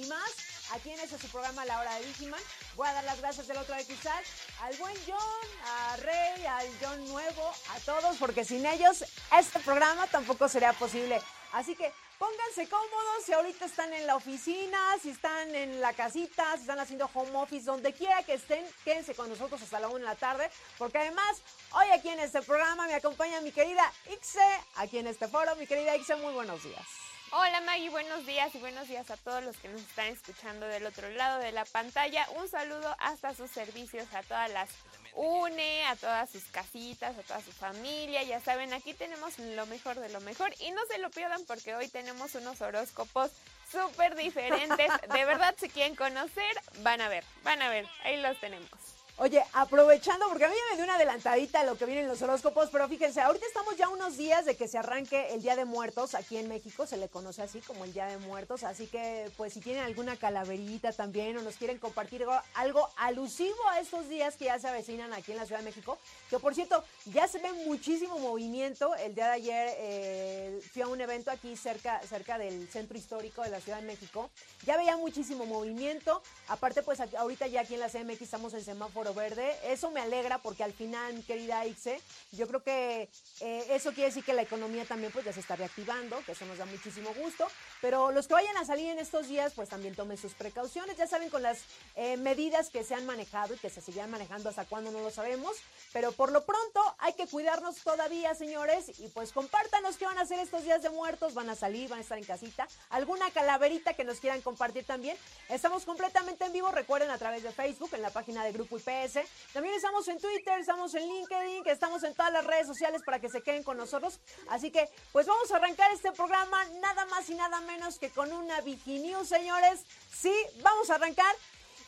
y más aquí en este su programa La Hora de Vigiman. Voy a dar las gracias del otro de cristal al buen John, a Rey, al John Nuevo, a todos porque sin ellos este programa tampoco sería posible. Así que pónganse cómodos si ahorita están en la oficina, si están en la casita, si están haciendo home office, donde quiera que estén, quédense con nosotros hasta la 1 de la tarde, porque además hoy aquí en este programa me acompaña mi querida Ixe, aquí en este foro. Mi querida Ixe, muy buenos días. Hola Maggie, buenos días y buenos días a todos los que nos están escuchando del otro lado de la pantalla. Un saludo hasta sus servicios, a todas las UNE, a todas sus casitas, a toda su familia. Ya saben, aquí tenemos lo mejor de lo mejor y no se lo pierdan porque hoy tenemos unos horóscopos súper diferentes. De verdad, si quieren conocer, van a ver, van a ver, ahí los tenemos. Oye, aprovechando, porque a mí me dio una adelantadita lo que vienen los horóscopos, pero fíjense, ahorita estamos ya unos días de que se arranque el Día de Muertos aquí en México, se le conoce así como el Día de Muertos, así que pues si tienen alguna calaverita también o nos quieren compartir algo, alusivo a estos días que ya se avecinan aquí en la Ciudad de México, que por cierto, ya se ve muchísimo movimiento, el día de ayer eh, fui a un evento aquí cerca, cerca del centro histórico de la Ciudad de México, ya veía muchísimo movimiento, aparte pues ahorita ya aquí en la CMX estamos en semáforo verde. Eso me alegra porque al final, mi querida Ixe, yo creo que eh, eso quiere decir que la economía también pues ya se está reactivando, que eso nos da muchísimo gusto. Pero los que vayan a salir en estos días, pues también tomen sus precauciones. Ya saben con las eh, medidas que se han manejado y que se seguirán manejando hasta cuándo no lo sabemos. Pero por lo pronto hay que cuidarnos todavía, señores. Y pues compártanos qué van a hacer estos días de muertos. Van a salir, van a estar en casita. Alguna calaverita que nos quieran compartir también. Estamos completamente en vivo, recuerden, a través de Facebook, en la página de Grupo También estamos en Twitter, estamos en LinkedIn, que estamos en todas las redes sociales para que se queden con nosotros. Así que, pues vamos a arrancar este programa nada más y nada menos que con una News, señores. Sí, vamos a arrancar.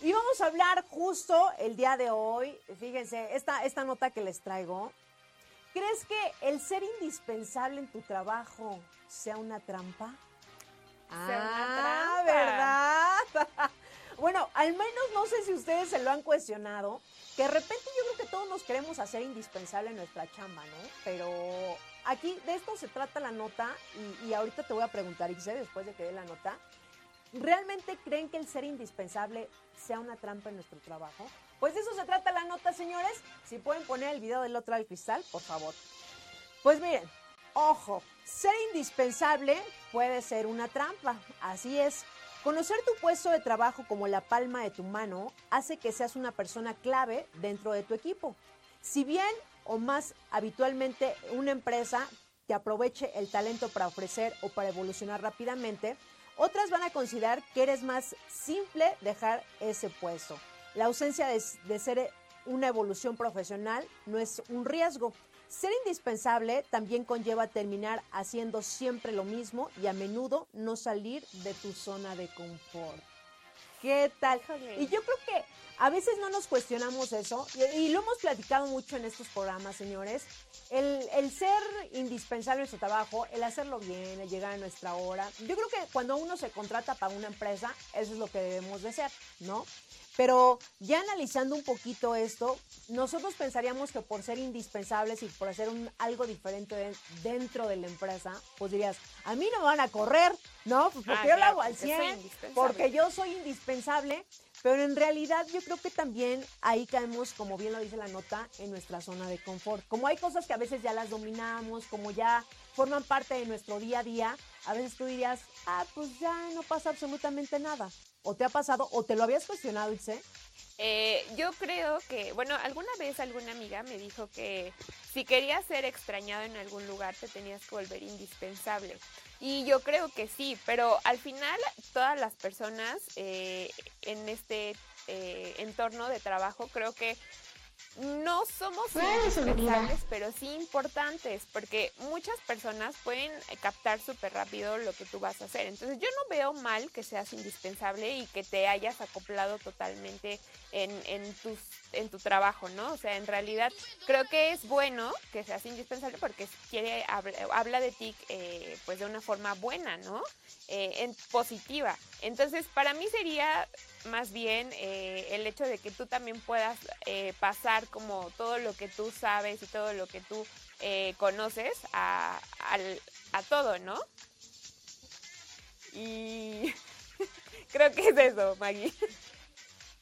Y vamos a hablar justo el día de hoy. Fíjense, esta, esta nota que les traigo. ¿Crees que el ser indispensable en tu trabajo sea una trampa? Sea una Ah, trampa. ¿verdad? bueno, al menos no sé si ustedes se lo han cuestionado, que de repente yo creo que todos nos queremos hacer indispensable en nuestra chamba, ¿no? Pero aquí de esto se trata la nota y, ahorita te voy a preguntar, Ixe, después de que dé la nota, ¿realmente creen que el ser indispensable sea una trampa en nuestro trabajo? Pues de eso se trata la nota, señores. Si pueden poner el video del otro al cristal, por favor. Pues miren, ojo, ser indispensable puede ser una trampa, así es. Conocer tu puesto de trabajo como la palma de tu mano hace que seas una persona clave dentro de tu equipo. Si bien o más habitualmente una empresa te aproveche el talento para ofrecer o para evolucionar rápidamente, otras van a considerar que eres más simple dejar ese puesto. La ausencia de, de ser una evolución profesional no es un riesgo. Ser indispensable también conlleva terminar haciendo siempre lo mismo y a menudo no salir de tu zona de confort. ¿Qué tal? Y yo creo que a veces no nos cuestionamos eso, y, y lo hemos platicado mucho en estos programas, señores. El, el ser indispensable en su trabajo, el hacerlo bien, el llegar a nuestra hora. Yo creo que cuando uno se contrata para una empresa, eso es lo que debemos de ser, ¿no? Pero ya analizando un poquito esto, nosotros pensaríamos que por ser indispensables y por hacer un, algo diferente de- dentro de la empresa, pues dirías, a mí no me van a correr, ¿no? Pues porque Ah, yo lo hago al porque soy 100, indispensable. porque yo soy indispensable, pero en realidad yo creo que también ahí caemos, como bien lo dice la nota, en nuestra zona de confort. Como hay cosas que a veces ya las dominamos, como ya forman parte de nuestro día a día, a veces tú dirías, ah, pues ya no pasa absolutamente nada. O te ha pasado, o te lo habías cuestionado, Itze. Eh, yo creo que, bueno, alguna vez alguna amiga me dijo que si querías ser extrañado en algún lugar te tenías que volver indispensable. Y yo creo que sí, pero al final todas las personas eh, en este eh, entorno de trabajo creo que no somos indispensables, pero sí importantes, porque muchas personas pueden captar súper rápido lo que tú vas a hacer. Entonces yo no veo mal que seas indispensable y que te hayas acoplado totalmente en, en, tus, en tu trabajo, ¿no? O sea, en realidad creo que es bueno que seas indispensable porque quiere habla de ti eh, pues de una forma buena, ¿no? Eh, en, positiva. Entonces para mí sería más bien eh, el hecho de que tú también puedas eh, pasar como todo lo que tú sabes y todo lo que tú eh, conoces a, todo, ¿no? Y creo que es eso, Maggie.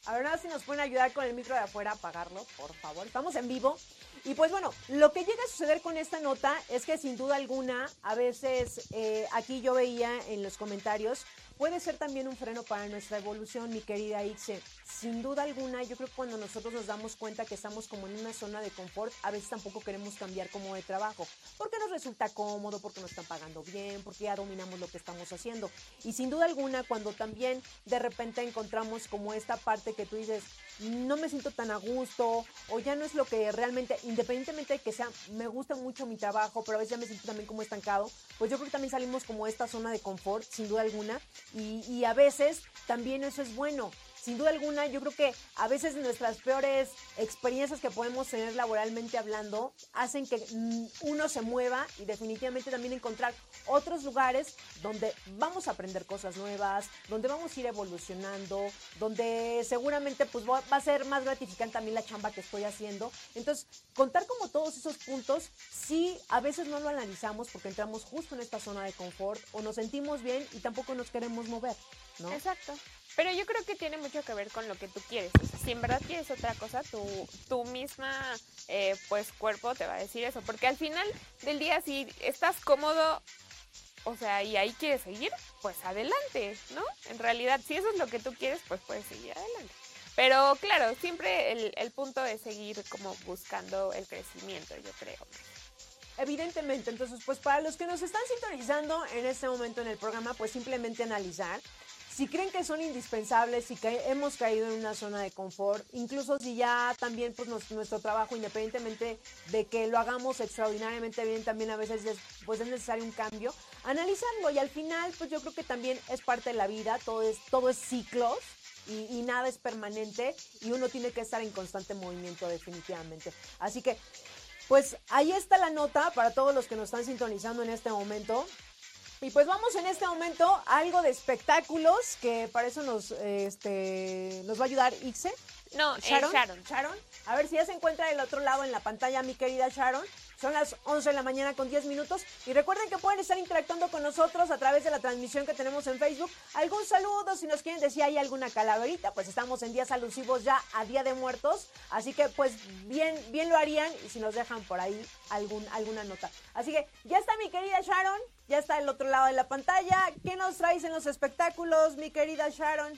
A ver, nada si nos pueden ayudar con el micro de afuera a apagarlo, por favor. Estamos en vivo. Y pues bueno, lo que llega a suceder con esta nota es que sin duda alguna, a veces aquí yo veía en los comentarios puede ser también un freno para nuestra evolución, mi querida Ixe. Sin duda alguna, yo creo que cuando nosotros nos damos cuenta que estamos como en una zona de confort, a veces tampoco queremos cambiar como de trabajo, porque nos resulta cómodo, porque nos están pagando bien, porque ya dominamos lo que estamos haciendo. Y sin duda alguna, cuando también de repente encontramos como esta parte que tú dices, no me siento tan a gusto, o ya no es lo que realmente, independientemente de que sea, me gusta mucho mi trabajo, pero a veces ya me siento también como estancado, pues yo creo que también salimos como esta zona de confort, sin duda alguna, y, a veces también eso es bueno. Sin duda alguna, yo creo que a veces nuestras peores experiencias que podemos tener laboralmente hablando hacen que mm, uno se mueva y definitivamente también encontrar otros lugares donde vamos a aprender cosas nuevas, donde vamos a ir evolucionando, donde seguramente pues va a ser más gratificante también la chamba que estoy haciendo. Entonces, contar como todos esos puntos, sí, a veces no lo analizamos porque entramos justo en esta zona de confort o nos sentimos bien y tampoco nos queremos mover, ¿no? Exacto. Pero yo creo que tiene mucho que ver con lo que tú quieres. si en verdad quieres otra cosa, tu, tu misma eh, pues cuerpo te va a decir eso. Porque al final del día, si estás cómodo, o sea, y ahí quieres seguir, pues adelante, ¿no? En realidad, si eso es lo que tú quieres, pues puedes seguir adelante. Pero claro, siempre el, el punto es seguir como buscando el crecimiento, yo creo. Evidentemente, entonces, pues para los que nos están sintonizando en este momento en el programa, pues simplemente analizar si creen que son indispensables, si hemos caído en una zona de confort, incluso si ya también pues nuestro trabajo, independientemente de que lo hagamos extraordinariamente bien, también a veces es, pues es necesario un cambio, analizarlo y al final pues yo creo que también es parte de la vida, todo es, todo es ciclos. Y, y nada es permanente y uno tiene que estar en constante movimiento definitivamente. Así que, pues ahí está la nota para todos los que nos están sintonizando en este momento. Y pues vamos en este momento a algo de espectáculos, que para eso nos, este, nos va a ayudar Ixe. No, Sharon. Sharon. Sharon. A ver si ya se encuentra del otro lado en la pantalla, mi querida Sharon. Son las 11 de la mañana con 10 minutos. Y recuerden que pueden estar interactuando con nosotros a través de la transmisión que tenemos en Facebook. Algún saludo, si nos quieren decir hay alguna calaverita, pues estamos en días alusivos ya a Día de Muertos. Así que pues bien, bien lo harían y si nos dejan por ahí algún, alguna nota. Así que ya está mi querida Sharon, ya está el otro lado de la pantalla. ¿Qué nos traes en los espectáculos, mi querida Sharon?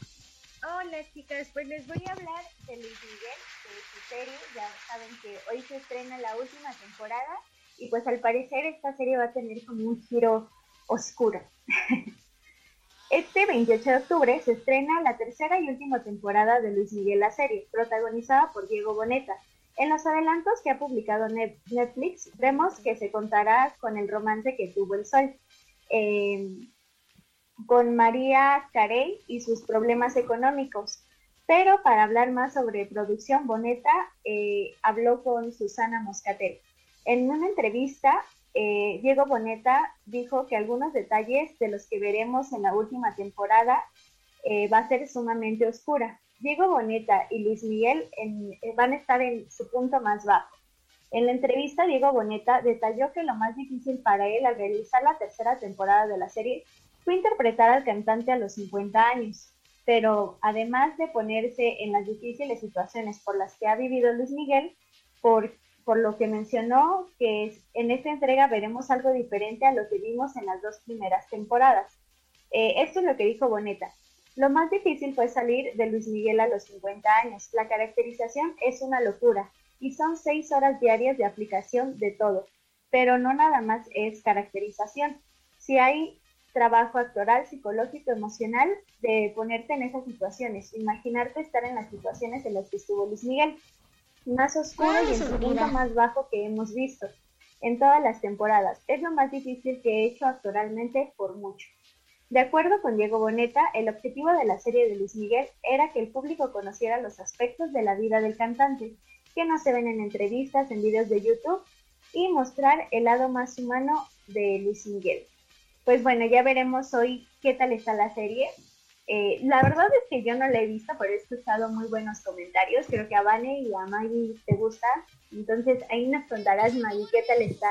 Hola chicas, pues les voy a hablar de Luis Miguel, de su serie. Ya saben que hoy se estrena la última temporada y pues al parecer esta serie va a tener como un giro oscuro. Este 28 de octubre se estrena la tercera y última temporada de Luis Miguel la serie, protagonizada por Diego Boneta. En los adelantos que ha publicado Netflix vemos que se contará con el romance que tuvo el sol. Eh, con María Carey y sus problemas económicos. Pero para hablar más sobre producción, Boneta eh, habló con Susana Moscatel. En una entrevista, eh, Diego Boneta dijo que algunos detalles de los que veremos en la última temporada eh, va a ser sumamente oscura. Diego Boneta y Luis Miguel van a estar en su punto más bajo. En la entrevista, Diego Boneta detalló que lo más difícil para él al realizar la tercera temporada de la serie fue interpretar al cantante a los 50 años, pero además de ponerse en las difíciles situaciones por las que ha vivido Luis Miguel, por, por lo que mencionó que en esta entrega veremos algo diferente a lo que vimos en las dos primeras temporadas. Eh, esto es lo que dijo Boneta. Lo más difícil fue salir de Luis Miguel a los 50 años. La caracterización es una locura y son seis horas diarias de aplicación de todo, pero no nada más es caracterización. Si hay trabajo actoral, psicológico, emocional, de ponerte en esas situaciones, imaginarte estar en las situaciones en las que estuvo Luis Miguel. más oscuro y en su punto más bajo que hemos visto en todas las temporadas. Es lo más difícil que he hecho actualmente por mucho. De acuerdo con Diego Boneta, el objetivo de la serie de Luis Miguel era que el público conociera los aspectos de la vida del cantante, que no se ven en entrevistas, en videos de YouTube, y mostrar el lado más humano de Luis Miguel. Pues bueno, ya veremos hoy qué tal está la serie. Eh, la verdad es que yo no la he visto, pero he escuchado muy buenos comentarios. Creo que a Vane y a Maggie te gusta. Entonces ahí nos contarás, Maggie, qué tal está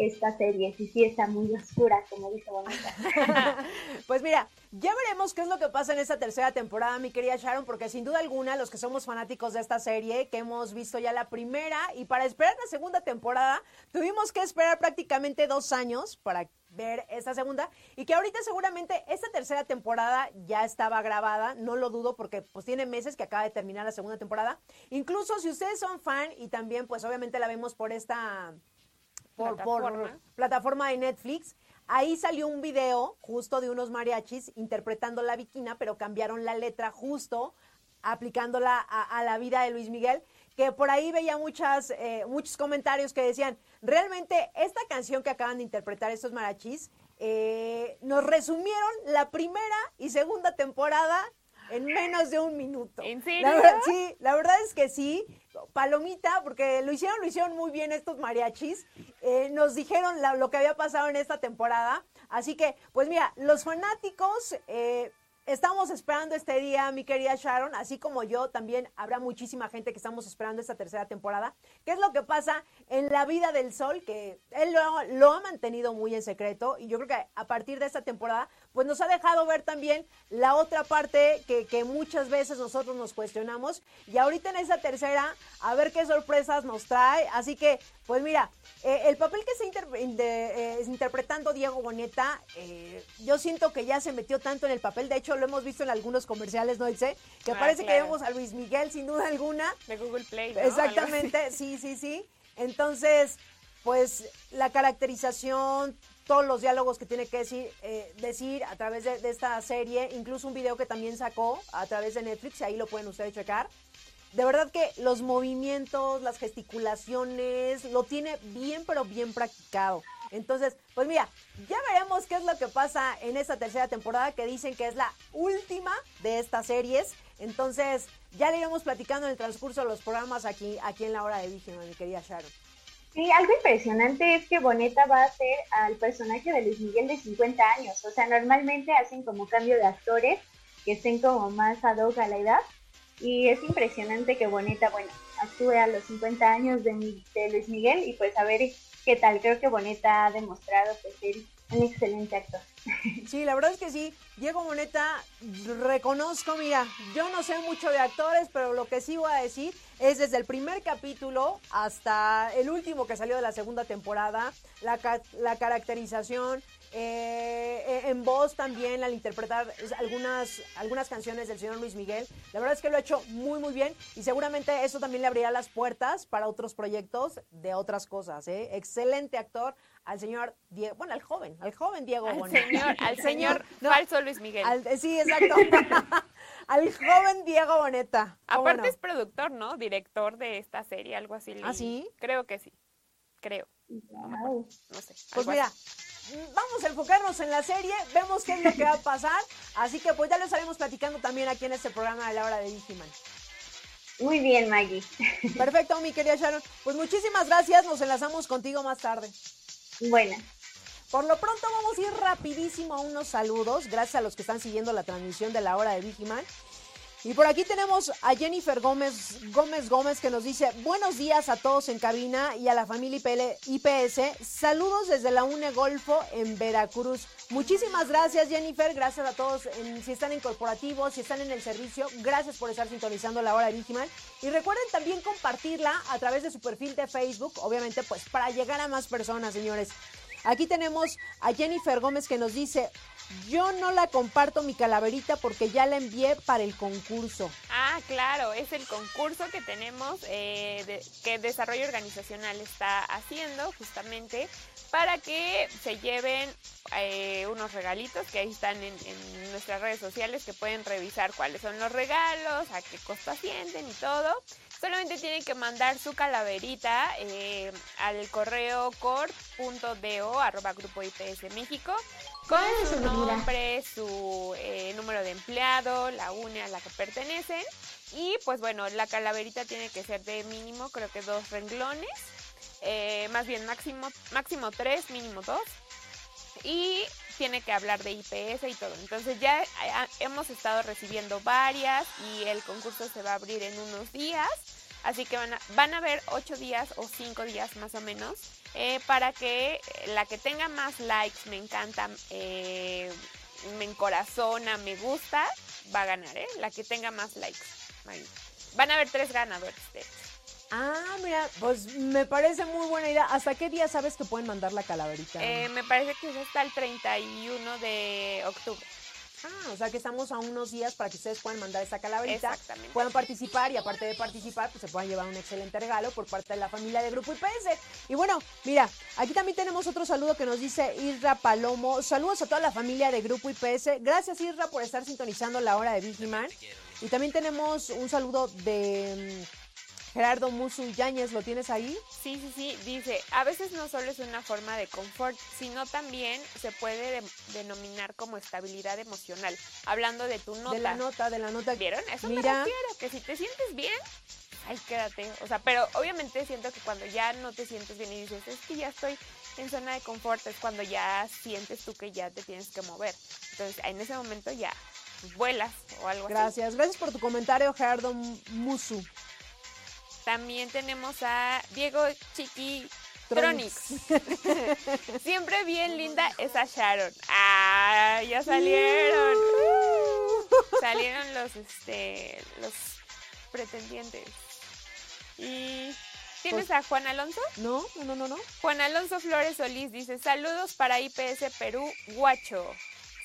esta serie, si sí está muy oscura, como dice Bonita. pues mira, ya veremos qué es lo que pasa en esta tercera temporada, mi querida Sharon, porque sin duda alguna, los que somos fanáticos de esta serie, que hemos visto ya la primera, y para esperar la segunda temporada, tuvimos que esperar prácticamente dos años para ver esta segunda y que ahorita seguramente esta tercera temporada ya estaba grabada, no lo dudo porque pues tiene meses que acaba de terminar la segunda temporada. Incluso si ustedes son fan y también pues obviamente la vemos por esta por plataforma. de Netflix. Ahí salió un video justo de unos mariachis interpretando la viquina, pero cambiaron la letra justo aplicándola a, la vida de Luis Miguel, que por ahí veía muchas, eh, muchos comentarios que decían, realmente esta canción que acaban de interpretar estos mariachis, eh, nos resumieron la primera y segunda temporada en menos de un minuto. ¿En serio? sí, la verdad es que sí. Palomita, porque lo hicieron, lo hicieron muy bien estos mariachis. Eh, nos dijeron lo que había pasado en esta temporada. Así que, pues mira, los fanáticos eh, estamos esperando este día, mi querida Sharon, así como yo, también habrá muchísima gente que estamos esperando esta tercera temporada. ¿Qué es lo que pasa en la vida del sol? Que él lo, ha mantenido muy en secreto y yo creo que a partir de esta temporada, pues nos ha dejado ver también la otra parte que, que muchas veces nosotros nos cuestionamos. Y ahorita en esta tercera, a ver qué sorpresas nos trae. Así que, pues mira, eh, el papel que está eh, interpretando Diego Boneta, eh, yo siento que ya se metió tanto en el papel, de hecho lo hemos visto en algunos comerciales, ¿no, sé Que ah, parece que vemos a Luis Miguel sin duda alguna. De Google Play. ¿no? Exactamente, sí, sí, sí. Entonces, pues la caracterización, todos los diálogos que tiene que decir, decir a través de, de, esta serie, incluso un video que también sacó a través de Netflix, ahí lo pueden ustedes checar de verdad que los movimientos, las gesticulaciones, lo tiene bien, pero bien practicado. Entonces, pues mira, ya veremos qué es lo que pasa en esta tercera temporada que dicen que es la última de estas series. Entonces, ya le iremos platicando en el transcurso de los programas aquí, aquí en la hora de Víctima, mi querida Sharon. Sí, algo impresionante es que Boneta va a hacer al personaje de Luis Miguel de 50 años. O sea, normalmente hacen como cambio de actores que estén como más ad hoc a la edad y es impresionante que Boneta, bueno, actúe a los 50 años de, Luis Miguel y pues a ver qué tal. Creo que Boneta ha demostrado ser un excelente actor. Sí, la verdad es que sí. Diego Boneta, reconozco, mira, yo no sé mucho de actores, pero lo que sí voy a decir es desde el primer capítulo hasta el último que salió de la segunda temporada, la, la caracterización, eh, en voz también al interpretar algunas, algunas canciones del señor Luis Miguel. La verdad es que lo ha hecho muy, muy bien y seguramente eso también le abrirá las puertas para otros proyectos de otras cosas. ¿eh? Excelente actor al señor Diego, bueno, al joven, al joven Diego al Señor, al señor, falso Luis Miguel. sí, exacto. al joven Diego Boneta. Aparte es productor, ¿no? Director de esta serie, algo así. ¿Ah, sí? Creo que sí. Creo. No, sé. Pues mira, vamos a enfocarnos en la serie, vemos qué es lo que va a pasar. Así que pues ya lo estaremos platicando también aquí en este programa de la hora de Digiman. Muy bien, Maggie. Perfecto, mi querida Sharon. Pues muchísimas gracias, nos enlazamos contigo más tarde. Bueno. Por lo pronto vamos a ir rapidísimo a unos saludos, gracias a los que están siguiendo la transmisión de la hora de Digiman. Y por aquí tenemos a Jennifer Gómez Gómez Gómez que nos dice buenos días a todos en cabina y a la familia IPS. Saludos desde la UNE Golfo en Veracruz. Muchísimas gracias Jennifer, gracias a todos si están en corporativo, si están en el servicio, gracias por estar sintonizando la hora de. Y recuerden también compartirla a través de su perfil de Facebook, obviamente pues para llegar a más personas, señores. Aquí tenemos a Jennifer Gómez que nos dice, yo no la comparto mi calaverita porque ya la envié para el concurso. Ah, claro, es el concurso que tenemos, eh, que Desarrollo Organizacional está haciendo justamente para que se lleven eh, unos regalitos que ahí están en, en nuestras redes sociales que pueden revisar cuáles son los regalos, a qué costo ascienden y todo. Solamente tienen que mandar su calaverita eh, al correo cor.do arroba grupo IPS México con ¿Cuál es su nombre, su eh, número de empleado, la UNE a la que pertenecen. Y pues bueno, la calaverita tiene que ser de mínimo, creo que dos renglones. eh, más bien máximo, máximo tres, mínimo dos. Y tiene que hablar de IPS y todo. Entonces ya eh, hemos estado recibiendo varias y el concurso se va a abrir en unos días. Así que van a, van a haber ocho días o cinco días más o menos eh, para que la que tenga más likes, me encanta, eh, me encorazona, me gusta, va a ganar, ¿eh? La que tenga más likes. Ahí. Van a haber tres ganadores, de hecho. Ah, mira, pues me parece muy buena idea. ¿Hasta qué día sabes que pueden mandar la calaverita? Eh, me parece que es hasta el 31 de octubre. Ah, o sea que estamos a unos días para que ustedes puedan mandar esa calaverita. Exactamente. Puedan participar y aparte de participar, pues se puedan llevar un excelente regalo por parte de la familia de Grupo IPS. Y bueno, mira, aquí también tenemos otro saludo que nos dice Isra Palomo. Saludos a toda la familia de Grupo IPS. Gracias Isra por estar sintonizando la hora de Vigiman. Y también tenemos un saludo de mm, Gerardo Musu Yáñez. ¿Lo tienes ahí? Sí, sí, sí, dice, a veces no solo es una forma de confort, sino también se puede de- denominar como estabilidad emocional, hablando de tu nota. De la nota, de la nota. ¿Vieron? Eso me Mira. refiero, que si te sientes bien, ay, quédate. O sea, pero obviamente siento que cuando ya no te sientes bien y dices, es que ya estoy en zona de confort, es cuando ya sientes tú que ya te tienes que mover. Entonces, en ese momento ya vuelas o algo así. Gracias, gracias por tu comentario, Gerardo Musu. También tenemos a Diego Chiqui Tronix. Tronix. Siempre bien linda esa Sharon. Ah, ya salieron. salieron los este los pretendientes. Y ¿Tienes Pues a Juan Alonso? No, no, no, no, no. Juan Alonso Flores Solís dice, saludos para IPS Perú, Guacho.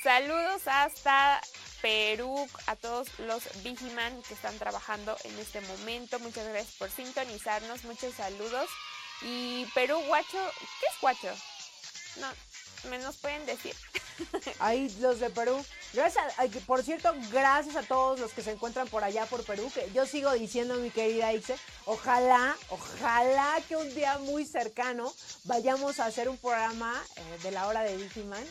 Saludos hasta Perú a todos los Vigiman que están trabajando en este momento. Muchas gracias por sintonizarnos. Muchos saludos. Y Perú, Guacho, ¿qué es Guacho? No, me nos pueden decir. Ahí los de Perú. Gracias, a- por cierto, gracias a todos los que se encuentran por allá por Perú, que yo sigo diciendo, mi querida Ixe, ojalá, ojalá que un día muy cercano vayamos a hacer un programa eh, de la hora de Digiman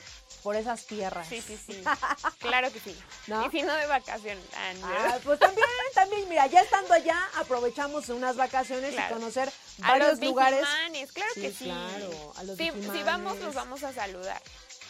por esas tierras. Sí, sí, sí. Claro que sí. ¿No? Y si no de vacaciones. Ah. Ah, pues también, también, mira, ya estando allá, aprovechamos unas vacaciones Claro. y conocer a varios los lugares. Claro Sí, que sí. claro, a los Sí, si vamos, los vamos a saludar.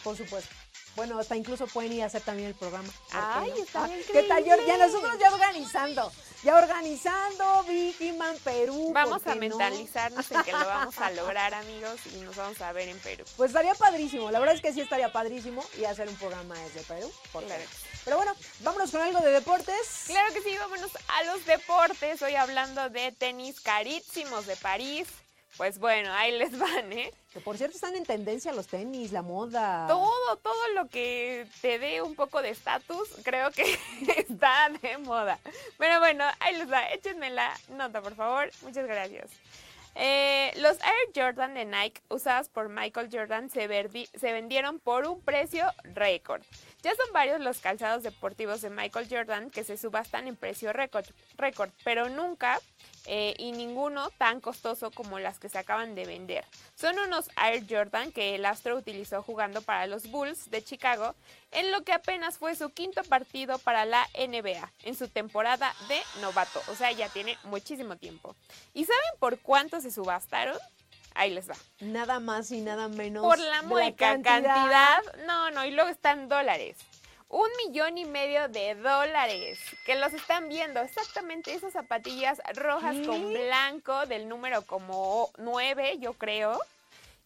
Por supuesto. Bueno, hasta incluso pueden ir a hacer también el programa. ¿por qué Ay, no? estaría ¿Qué tal? Increíble. nosotros ya organizando. Ya organizando Vigiman Perú. Vamos ¿por a no? mentalizarnos en que lo vamos a lograr, amigos, y nos vamos a ver en Perú. Pues estaría padrísimo. La verdad es que sí estaría padrísimo y hacer un programa desde Perú. ¿por qué Claro. Pero bueno, vámonos con algo de deportes. Claro que sí, vámonos a los deportes. Hoy hablando de tenis carísimos de París. Pues bueno, ahí les van, ¿eh? Que por cierto están en tendencia los tenis, la moda. Todo, todo lo que te dé un poco de estatus, creo que está de moda. Pero bueno, ahí les va, échenme la nota, por favor. Muchas gracias. Eh, los Air Jordan de Nike usadas por Michael Jordan se, verdi- se vendieron por un precio récord. Ya son varios los calzados deportivos de Michael Jordan que se subastan en precio récord, récord, pero nunca eh, y ninguno tan costoso como las que se acaban de vender. Son unos Air Jordan que el astro utilizó jugando para los Bulls de Chicago en lo que apenas fue su quinto partido para la NBA en su temporada de novato. O sea, ya tiene muchísimo tiempo. ¿Y saben por cuánto se subastaron? Ahí les va. Nada más y nada menos. Por la mueca cantidad. No, no, y luego están dólares. Un millón y medio de dólares. Que los están viendo. Exactamente esas zapatillas rojas ¿Qué? con blanco del número como 9, yo creo.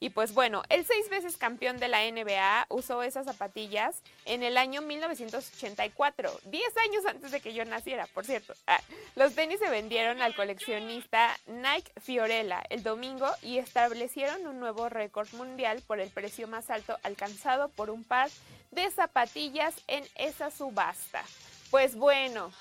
Y pues bueno, el seis veces campeón de la NBA usó esas zapatillas en el año 1984, 10 años antes de que yo naciera, por cierto. Ah, los tenis se vendieron al coleccionista Nike Fiorella el domingo y establecieron un nuevo récord mundial por el precio más alto alcanzado por un par de zapatillas en esa subasta. Pues bueno,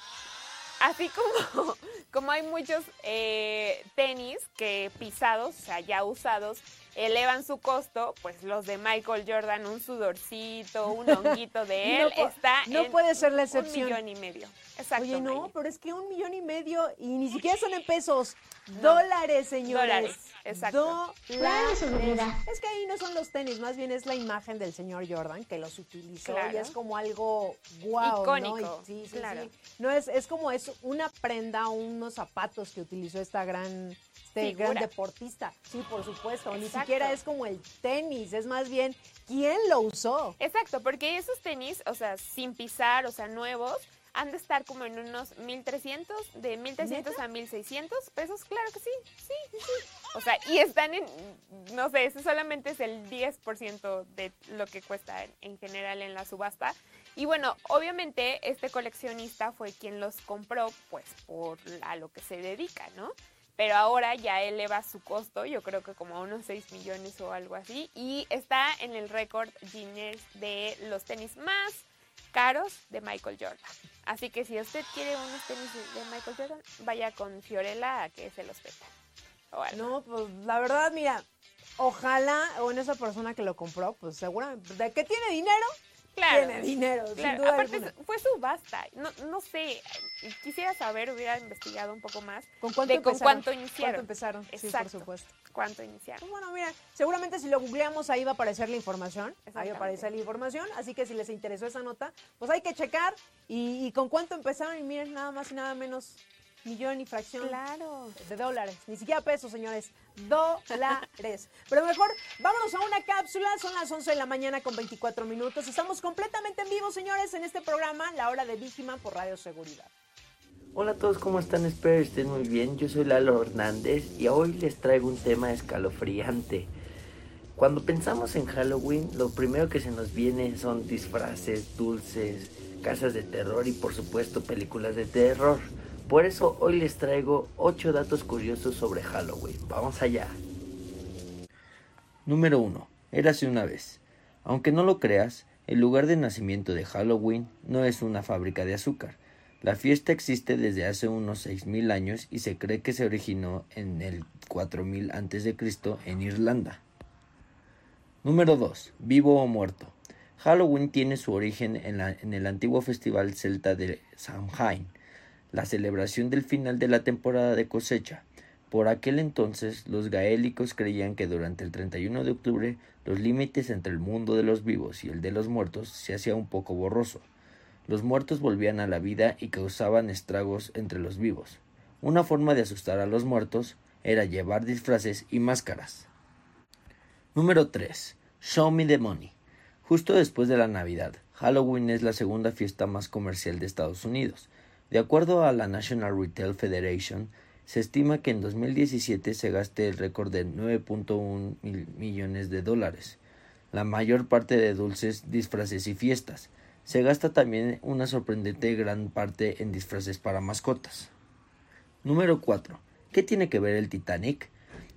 así como, como hay muchos eh, tenis que pisados, o sea, ya usados, elevan su costo, pues los de Michael Jordan, un sudorcito, un honguito de él, está no en puede ser la excepción. un millón y medio. Exacto. Oye, no, pero es que un millón y medio y ni siquiera son en pesos. Dólares, señores. Dólares, exacto. Dólares. Es que ahí no son los tenis, más bien es la imagen del señor Jordan que los utilizó y es como algo guau, Icónico, ¿no? Y sí, sí, claro. sí. No es, es como es una prenda, unos zapatos que utilizó esta gran, este Figura. gran deportista. Sí, por supuesto. Ni siquiera es como el tenis, es más bien quién lo usó. Exacto, porque esos tenis, o sea, sin pisar, o sea, nuevos, han de estar como en unos 1300, de 1300 a 1600 pesos, claro que sí, sí, sí, sí. O sea, y están en, no sé, ese solamente es el 10% de lo que cuesta en, en general en la subasta. Y bueno, obviamente este coleccionista fue quien los compró, pues, por a lo que se dedica, ¿no? Pero ahora ya eleva su costo, yo creo que como a unos 6 millones o algo así, y está en el récord Guinness de los tenis más caros de Michael Jordan. Así que si usted quiere unos tenis de Michael Jordan, vaya con Fiorella a que se los algo. No, pues la verdad, mira, ojalá, o en esa persona que lo compró, pues seguramente, ¿de qué tiene dinero? Claro. Tiene dinero, sin duda aparte alguna. fue subasta. No, no sé, quisiera saber, hubiera investigado un poco más ¿Con cuánto de con cuánto iniciaron. ¿Cuánto empezaron? Sí, por supuesto. cuánto iniciaron. Pues bueno, mira, seguramente si lo googleamos ahí va a aparecer la información. Ahí va a aparecer la información. Así que si les interesó esa nota, pues hay que checar. Y, y con cuánto empezaron, y miren, nada más y nada menos, millón y fracción Claro. de dólares. Ni siquiera pesos, señores. Dólares. Pero mejor, vámonos a una cápsula. Son las 11 de la mañana con 24 minutos. Estamos completamente en vivo, señores, en este programa, La Hora de Víctima por Radio Seguridad. Hola a todos, ¿cómo están? Espero estén muy bien. Yo soy Lalo Hernández y hoy les traigo un tema escalofriante. Cuando pensamos en Halloween, lo primero que se nos viene son disfraces, dulces, casas de terror y por supuesto películas de terror. Por eso hoy les traigo 8 datos curiosos sobre Halloween. Vamos allá. Número 1. Érase una vez. Aunque no lo creas, el lugar de nacimiento de Halloween no es una fábrica de azúcar. La fiesta existe desde hace unos 6.000 años y se cree que se originó en el 4000 a.C. en Irlanda. Número 2. Vivo o muerto. Halloween tiene su origen en, en el antiguo festival celta de Samhain, la celebración del final de la temporada de cosecha. Por aquel entonces, los gaélicos creían que durante el 31 de octubre los límites entre el mundo de los vivos y el de los muertos se hacía un poco borroso. Los muertos volvían a la vida y causaban estragos entre los vivos. Una forma de asustar a los muertos era llevar disfraces y máscaras. Número 3. Show me the money. Justo después de la Navidad, Halloween es la segunda fiesta más comercial de Estados Unidos. De acuerdo a la National Retail Federation, se estima que en 2017 se gaste el récord de 9.1 mil millones de dólares. La mayor parte de dulces, disfraces y fiestas. Se gasta también una sorprendente gran parte en disfraces para mascotas. Número 4. ¿Qué tiene que ver el Titanic?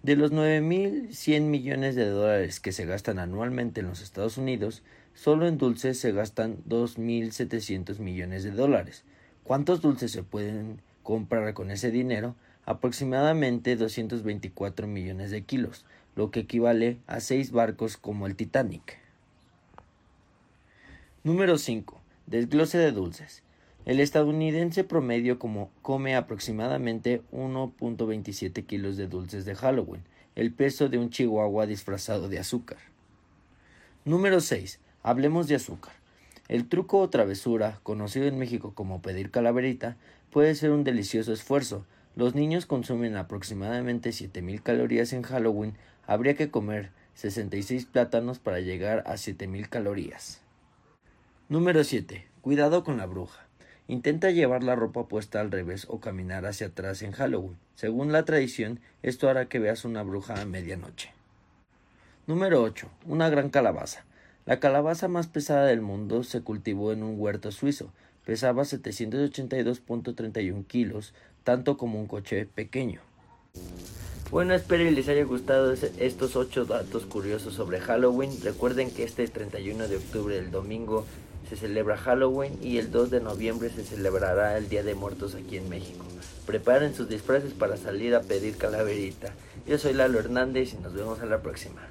De los 9.100 millones de dólares que se gastan anualmente en los Estados Unidos, solo en dulces se gastan 2.700 millones de dólares. ¿Cuántos dulces se pueden comprar con ese dinero? Aproximadamente 224 millones de kilos, lo que equivale a 6 barcos como el Titanic. Número 5. Desglose de dulces. El estadounidense promedio como come aproximadamente 1.27 kilos de dulces de Halloween, el peso de un chihuahua disfrazado de azúcar. Número 6. Hablemos de azúcar. El truco o travesura, conocido en México como pedir calaverita, puede ser un delicioso esfuerzo. Los niños consumen aproximadamente 7000 calorías en Halloween. Habría que comer 66 plátanos para llegar a 7000 calorías. Número 7. Cuidado con la bruja. Intenta llevar la ropa puesta al revés o caminar hacia atrás en Halloween. Según la tradición, esto hará que veas una bruja a medianoche. Número 8. Una gran calabaza. La calabaza más pesada del mundo se cultivó en un huerto suizo. Pesaba 782.31 kilos, tanto como un coche pequeño. Bueno, espero y les haya gustado estos 8 datos curiosos sobre Halloween. Recuerden que este 31 de octubre, el domingo, se celebra Halloween y el 2 de noviembre se celebrará el Día de Muertos aquí en México. Preparen sus disfraces para salir a pedir calaverita. Yo soy Lalo Hernández y nos vemos a la próxima.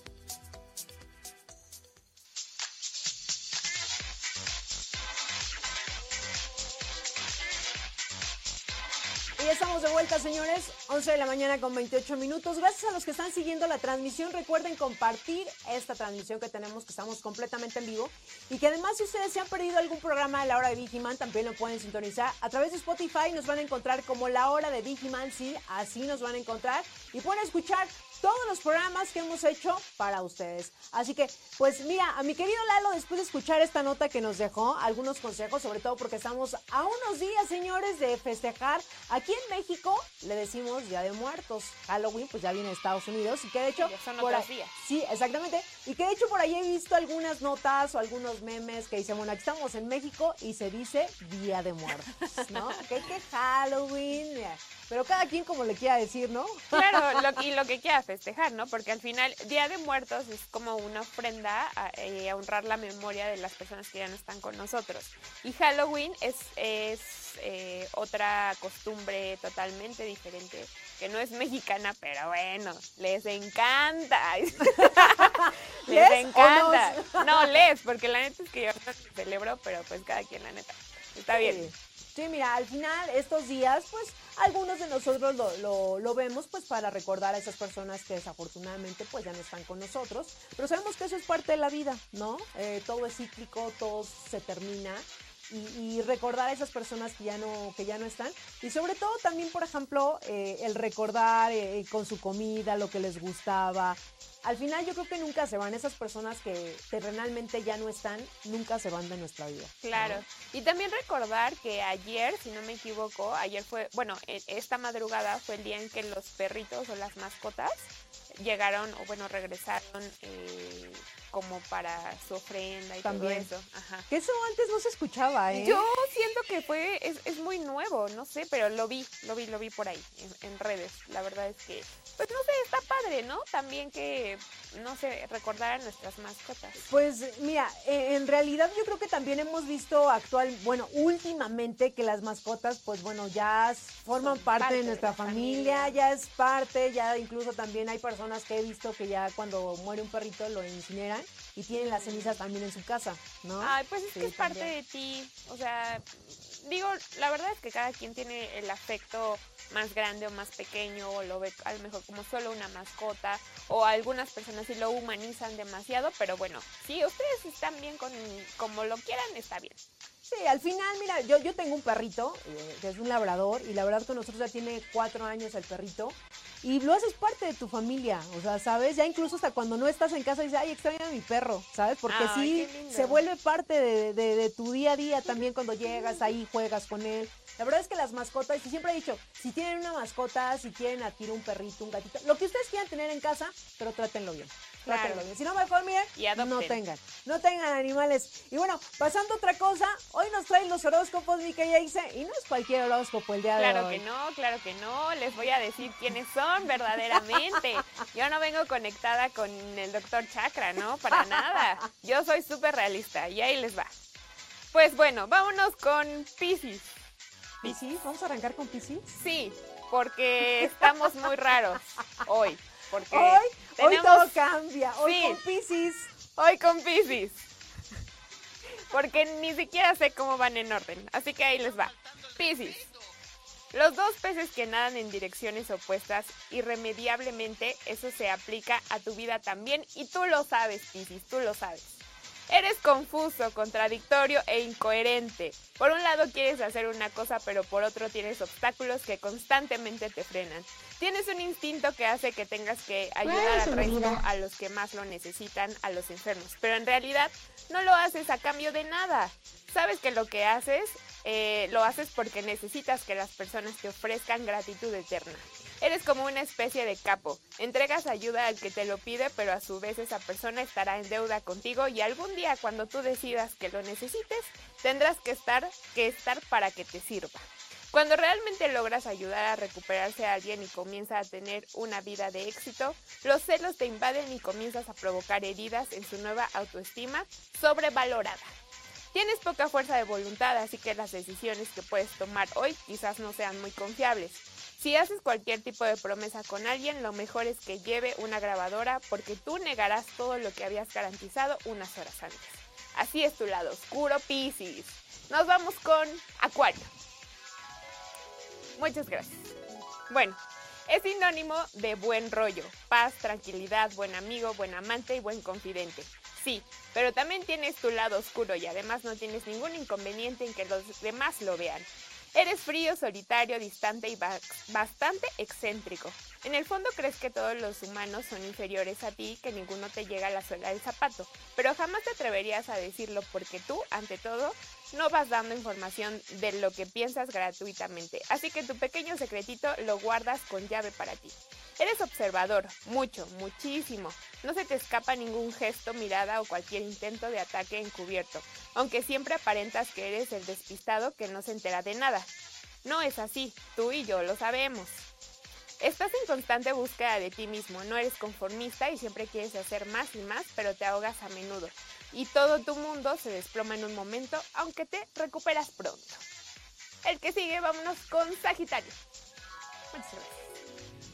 Y estamos de vuelta, señores. 11 de la mañana con 28 minutos. Gracias a los que están siguiendo la transmisión. Recuerden compartir esta transmisión que tenemos, que estamos completamente en vivo. Y que además, si ustedes se han perdido algún programa de la hora de Vigiman, también lo pueden sintonizar. A través de Spotify nos van a encontrar como la hora de Vigiman. Sí, así nos van a encontrar. Y pueden escuchar todos los programas que hemos hecho para ustedes. Así que, pues mira, a mi querido Lalo, después de escuchar esta nota que nos dejó, algunos consejos, sobre todo porque estamos a unos días, señores, de festejar. Aquí en México le decimos Día de Muertos. Halloween, pues ya viene de Estados Unidos y que de hecho... son por otros ahí- días. Sí, exactamente. Y que de hecho por ahí he visto algunas notas o algunos memes que dicen, bueno, aquí estamos en México y se dice Día de Muertos, ¿no? que que Halloween, mira, pero cada quien como le quiera decir, ¿no? Claro, lo- y lo que quiera festejar, ¿no? Porque al final, Día de Muertos es como una ofrenda a, eh, a honrar la memoria de las personas que ya no están con nosotros. Y Halloween es, es eh, otra costumbre totalmente diferente, que no es mexicana, pero bueno, les encanta. les ¿Les o encanta. No, les, porque la neta es que yo no celebro, pero pues cada quien la neta. Está bien. Sí. Sí, mira, al final estos días, pues algunos de nosotros lo, lo- lo vemos pues para recordar a esas personas que desafortunadamente pues ya no están con nosotros, pero sabemos que eso es parte de la vida, ¿no? Eh, todo es cíclico, todo se termina y, y recordar a esas personas que ya no, que ya no están y sobre todo también, por ejemplo, eh, el recordar eh, con su comida lo que les gustaba. Al final yo creo que nunca se van esas personas que terrenalmente ya no están, nunca se van de nuestra vida. Claro. Y también recordar que ayer, si no me equivoco, ayer fue, bueno, e- esta madrugada fue el día en que los perritos o las mascotas llegaron, o bueno, regresaron eh, como para su ofrenda y También. todo eso. Ajá. Que eso antes no se escuchaba, ¿eh? Yo siento que fue, es, es muy nuevo, no sé, pero lo vi, lo vi, lo vi por ahí, en, en redes. La verdad es que, pues no sé, está padre, ¿no? También que, no sé, recordar a nuestras mascotas. Pues mira, eh, en realidad yo creo que también hemos visto actual, bueno, últimamente que las mascotas, pues bueno, ya forman parte, parte de nuestra familia. ya es parte, ya incluso también hay personas que he visto que ya cuando muere un perrito lo incineran y tienen las cenizas también en su casa, ¿no? Ay, pues es Sí, que es parte de ti. O sea, digo, la verdad es que cada quien tiene el afecto más grande o más pequeño, o lo ve a lo mejor como solo una mascota, o algunas personas sí lo humanizan demasiado, pero bueno, si ustedes están bien con como lo quieran, está bien. Sí, al final, mira, yo, yo tengo un perrito, eh, que es un labrador, y la verdad con nosotros ya tiene cuatro años el perrito, y lo haces parte de tu familia, o sea, ¿sabes? Ya incluso hasta cuando no estás en casa dices, ay, extraño a mi perro, ¿sabes? Porque Ay, sí, se vuelve parte de, de- de tu día a día también cuando llegas ahí, juegas con él. La verdad es que las mascotas, y siempre he dicho, si tienen una mascota, si quieren adquirir un perrito, un gatito, lo que ustedes quieran tener en casa, pero trátenlo bien. Claro. Trátenlo bien. Si no, mejor, miren, Y no tengan, no tengan animales. Y bueno, pasando a otra cosa, hoy nos traen los horóscopos, mi querida Isa, y no es cualquier horóscopo el día Claro de hoy. que no, claro que no. Les voy a decir quiénes son verdaderamente. Yo no vengo conectada con el doctor Chakra, ¿no? Para nada. Yo soy súper realista y ahí les va. Pues bueno, vámonos con Pisces. Piscis, vamos a arrancar con Piscis. Sí, porque estamos muy raros hoy. Porque Hoy, hoy todo cambia. Hoy Sí. con Pisces. Hoy con Pisces. Porque ni siquiera sé cómo van en orden. Así que ahí les va. Pisces. Los dos peces que nadan en direcciones opuestas, irremediablemente eso se aplica a tu vida también. Y tú lo sabes, Pisces, tú lo sabes. Eres confuso, contradictorio e incoherente. Por un lado quieres hacer una cosa, pero por otro tienes obstáculos que constantemente te frenan. Tienes un instinto que hace que tengas que ayudar al resto, a los que más lo necesitan, a los enfermos. Pero en realidad no lo haces a cambio de nada. Sabes que lo que haces, eh, lo haces porque necesitas que las personas te ofrezcan gratitud eterna. Eres como una especie de capo. Entregas ayuda al que te lo pide, pero a su vez esa persona estará en deuda contigo y algún día cuando tú decidas que lo necesites, tendrás que estar, que estar para que te sirva. Cuando realmente logras ayudar a recuperarse a alguien y comienza a tener una vida de éxito, los celos te invaden y comienzas a provocar heridas en su nueva autoestima sobrevalorada. Tienes poca fuerza de voluntad, así que las decisiones que puedes tomar hoy quizás no sean muy confiables. Si haces cualquier tipo de promesa con alguien, lo mejor es que lleve una grabadora porque tú negarás todo lo que habías garantizado unas horas antes. Así es tu lado oscuro, Piscis. Nos vamos con Acuario. Muchas gracias. Bueno, es sinónimo de buen rollo, paz, tranquilidad, buen amigo, buen amante y buen confidente. Sí, pero también tienes tu lado oscuro y además no tienes ningún inconveniente en que los demás lo vean. Eres frío, solitario, distante y ba- bastante excéntrico. En el fondo crees que todos los humanos son inferiores a ti, que ninguno te llega a la suela del zapato, pero jamás te atreverías a decirlo porque tú, ante todo, no vas dando información de lo que piensas gratuitamente. Así que tu pequeño secretito lo guardas con llave para ti. Eres observador, mucho, muchísimo. No se te escapa ningún gesto, mirada o cualquier intento de ataque encubierto, aunque siempre aparentas que eres el despistado que no se entera de nada. No es así, tú y yo lo sabemos. Estás en constante búsqueda de ti mismo, no eres conformista y siempre quieres hacer más y más, pero te ahogas a menudo. Y todo tu mundo se desploma en un momento, aunque te recuperas pronto. El que sigue, vámonos con Sagitario. Muchas gracias.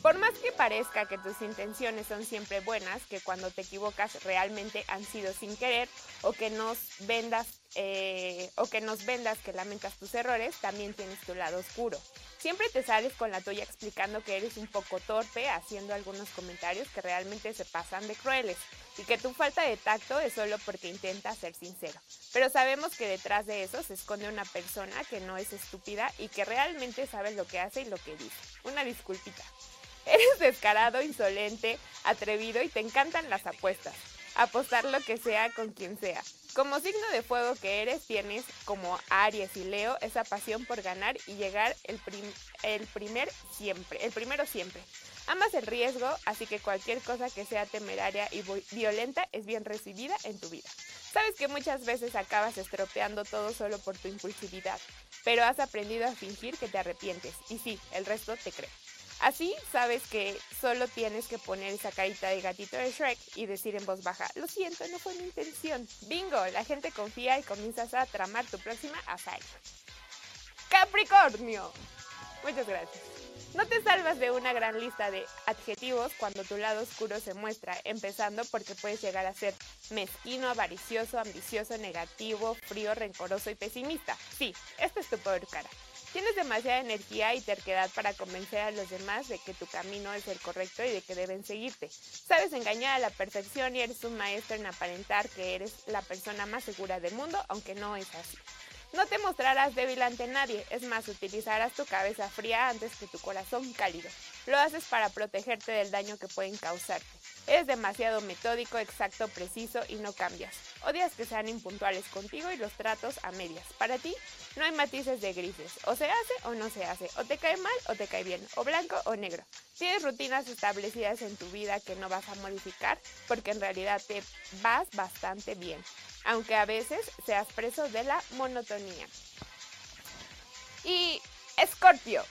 Por más que parezca que tus intenciones son siempre buenas, que cuando te equivocas realmente han sido sin querer, o que nos vendas, eh, o que nos vendas que lamentas tus errores, también tienes tu lado oscuro. Siempre te sales con la tuya explicando que eres un poco torpe, haciendo algunos comentarios que realmente se pasan de crueles, y que tu falta de tacto es solo porque intentas ser sincero. Pero sabemos que detrás de eso se esconde una persona que no es estúpida y que realmente sabe lo que hace y lo que dice. Una disculpita. Eres descarado, insolente, atrevido y te encantan las apuestas. Apostar lo que sea con quien sea. Como signo de fuego que eres, tienes como Aries y Leo esa pasión por ganar y llegar el, el primer siempre, el primero siempre. Amas el riesgo, así que cualquier cosa que sea temeraria y violenta es bien recibida en tu vida. Sabes que muchas veces acabas estropeando todo solo por tu impulsividad, pero has aprendido a fingir que te arrepientes y sí, el resto te cree. Así sabes que solo tienes que poner esa carita de gatito de Shrek y decir en voz baja, lo siento, no fue mi intención. Bingo, la gente confía y comienzas a tramar tu próxima hazaña. Capricornio. Muchas gracias. No te salvas de una gran lista de adjetivos cuando tu lado oscuro se muestra, empezando porque puedes llegar a ser mezquino, avaricioso, ambicioso, negativo, frío, rencoroso y pesimista. Sí, esta es tu peor cara. Tienes demasiada energía y terquedad para convencer a los demás de que tu camino es el correcto y de que deben seguirte. Sabes engañar a la perfección y eres un maestro en aparentar que eres la persona más segura del mundo, aunque no es así. No te mostrarás débil ante nadie, es más, utilizarás tu cabeza fría antes que tu corazón cálido. Lo haces para protegerte del daño que pueden causarte. Eres demasiado metódico, exacto, preciso y no cambias. Odias que sean impuntuales contigo y los tratos a medias. Para ti no hay matices de grises. O se hace o no se hace. O te cae mal o te cae bien. O blanco o negro. Tienes rutinas establecidas en tu vida que no vas a modificar porque en realidad te vas bastante bien. Aunque a veces seas preso de la monotonía. Y Escorpio.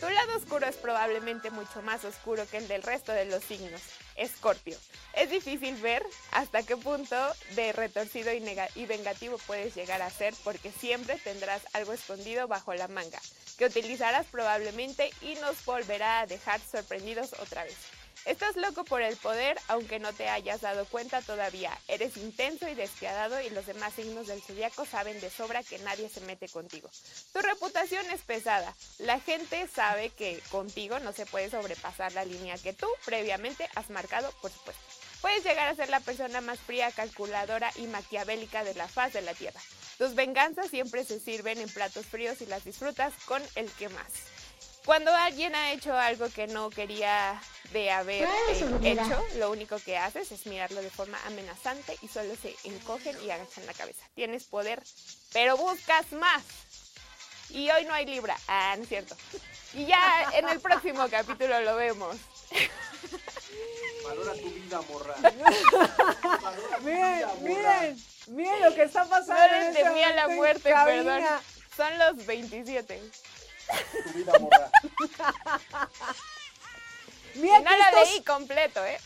Tu lado oscuro es probablemente mucho más oscuro que el del resto de los signos. Escorpio. Es difícil ver hasta qué punto de retorcido y, y, vengativo puedes llegar a ser porque siempre tendrás algo escondido bajo la manga, que utilizarás probablemente y nos volverá a dejar sorprendidos otra vez. Estás loco por el poder, aunque no te hayas dado cuenta todavía. Eres intenso y despiadado y los demás signos del zodiaco saben de sobra que nadie se mete contigo. Tu reputación es pesada. La gente sabe que contigo no se puede sobrepasar la línea que tú previamente has marcado, por supuesto. Puedes llegar a ser la persona más fría, calculadora y maquiavélica de la faz de la Tierra. Tus venganzas siempre se sirven en platos fríos y las disfrutas con el que más. Cuando alguien ha hecho algo que no quería de haber eh, hecho, lo único que haces es mirarlo de forma amenazante y solo se encogen y agachan la cabeza. Tienes poder, pero buscas más. Y hoy no hay libra. Ah, no es cierto. Y ya en el próximo capítulo lo vemos. Valora tu vida, morra. miren, miren, miren lo que está pasando. No les temía la muerte, perdón. Son los 27. Tu vida, morra. Mira no lo estos- leí completo, ¿eh?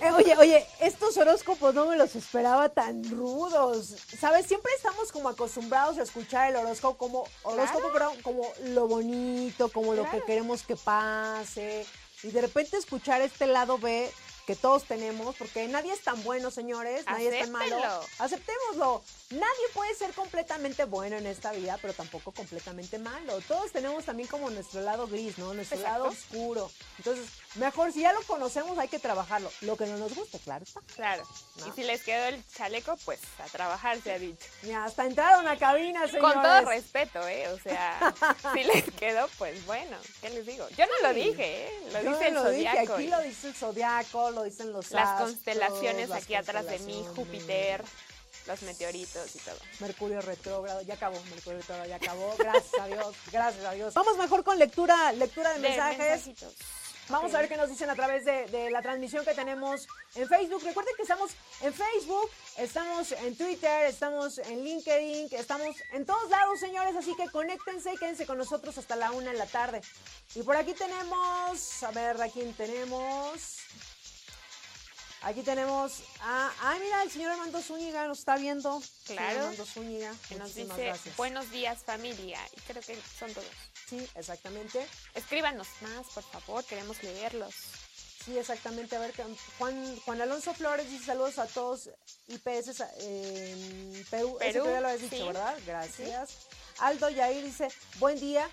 Eh, oye, oye, estos horóscopos no me los esperaba tan rudos. ¿Sabes? Siempre estamos como acostumbrados a escuchar el horóscopo como horóscopo, perdón, como lo bonito, como lo que queremos que pase. Y de repente escuchar este lado B que todos tenemos, porque nadie es tan bueno, señores, nadie es tan malo. Aceptémoslo. Nadie puede ser completamente bueno en esta vida, pero tampoco completamente malo. Todos tenemos también como nuestro lado gris, ¿no? Nuestro Exacto. lado oscuro. Entonces, mejor si ya lo conocemos hay que trabajar lo que no nos guste, claro está. Claro. No. Y si les quedó el chaleco, pues a trabajar se ha dicho. Mira, hasta entraron a cabina, señores. Con todo respeto, ¿eh? O sea, si les quedó, pues bueno, ¿qué les digo? Yo no lo dije, ¿eh? Lo Yo dice el lo dije, zodiaco. aquí y lo dice el zodiaco, lo dicen los Las astros, constelaciones las aquí atrás de mí. Júpiter, los meteoritos y todo. Mercurio retrógrado, ya acabó, Mercurio retrógrado ya acabó. Gracias a Dios, gracias a Dios. Vamos mejor con lectura, lectura de De mensajes. mensajitos. Vamos a ver qué nos dicen a través de, de la transmisión que tenemos en Facebook. Recuerden que estamos en Facebook, estamos en Twitter, estamos en LinkedIn, estamos en todos lados, señores. Así que conéctense y quédense con nosotros hasta la una de la tarde. Y por aquí tenemos, a ver, ¿a quién tenemos? Aquí tenemos a, ay, mira, el señor Armando Zúñiga nos está viendo. Señor Claro. Armando Zúñiga, nos dice gracias. buenos días familia. Y creo que son todos. Sí, exactamente. Escríbanos más, por favor, queremos leerlos. Sí, exactamente. A ver, Juan, Juan Alonso Flores dice saludos a todos IPS en Perú. Perú, tú ya lo habías dicho, sí. ¿verdad? Gracias. Aldo Yair dice, buen día.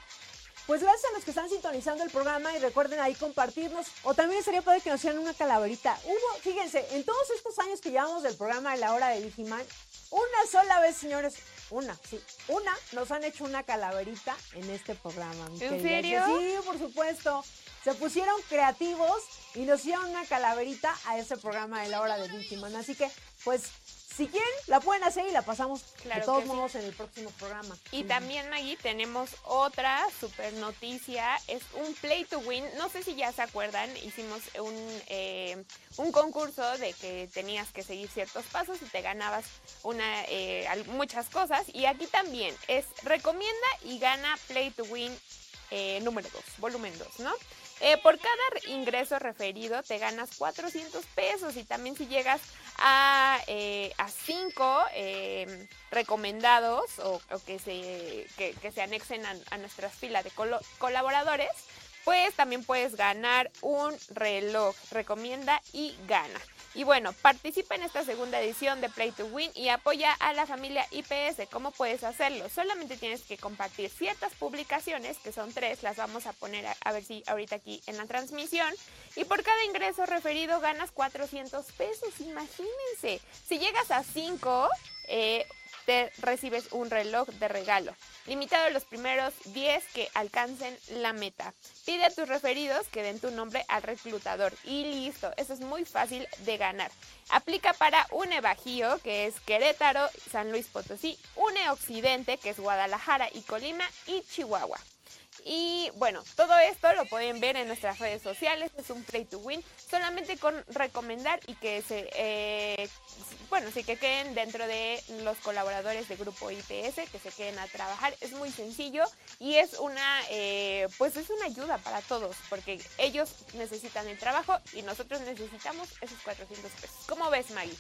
Pues gracias a los que están sintonizando el programa y recuerden ahí compartirnos. O también sería padre que nos hicieran una calaverita. Hubo, fíjense, en todos estos años que llevamos del programa de la hora de Digiman, una sola vez, señores, una, sí, una, nos han hecho una calaverita en este programa. mi ¿En querida serio? Sí, por supuesto. Se pusieron creativos y nos hicieron una calaverita a ese programa de la hora de Digiman. Así que, pues, si quieren, la pueden hacer y la pasamos Claro de todos sí. modos en el próximo programa. Y también, Maggie, tenemos otra super noticia. Es un Play to Win. No sé si ya se acuerdan, hicimos un, eh, un concurso de que tenías que seguir ciertos pasos y te ganabas una, eh, muchas cosas. Y aquí también es recomienda y gana Play to Win eh, número 2, volumen 2, ¿no? Eh, por cada re- ingreso referido te ganas 400 pesos y también si llegas a, eh, eh, recomendados o, que, se, que se anexen a, a nuestras filas de colo- colaboradores, pues también puedes ganar un reloj. Recomienda y gana. Y bueno, participa en esta segunda edición de Play to Win y apoya a la familia IPS. ¿Cómo puedes hacerlo? Solamente tienes que compartir ciertas publicaciones, que son tres, las vamos a poner a, a ver si ahorita aquí en la transmisión. Y por cada ingreso referido ganas 400 pesos, imagínense. Si llegas a 5, te recibes un reloj de regalo. Limitado a los primeros 10 que alcancen la meta. Pide a tus referidos que den tu nombre al reclutador. Y listo, eso es muy fácil de ganar. Aplica para UNE Bajío, que es Querétaro, San Luis Potosí, UNE Occidente, que es Guadalajara y Colima, y Chihuahua. Y bueno, todo esto lo pueden ver en nuestras redes sociales, es un play to win, solamente con recomendar y que se, eh, bueno, sí que queden dentro de los colaboradores de Grupo IPS, que se queden a trabajar, es muy sencillo y es una, eh, pues es una ayuda para todos, porque ellos necesitan el trabajo y nosotros necesitamos esos 400 pesos. ¿Cómo ves, Maggie?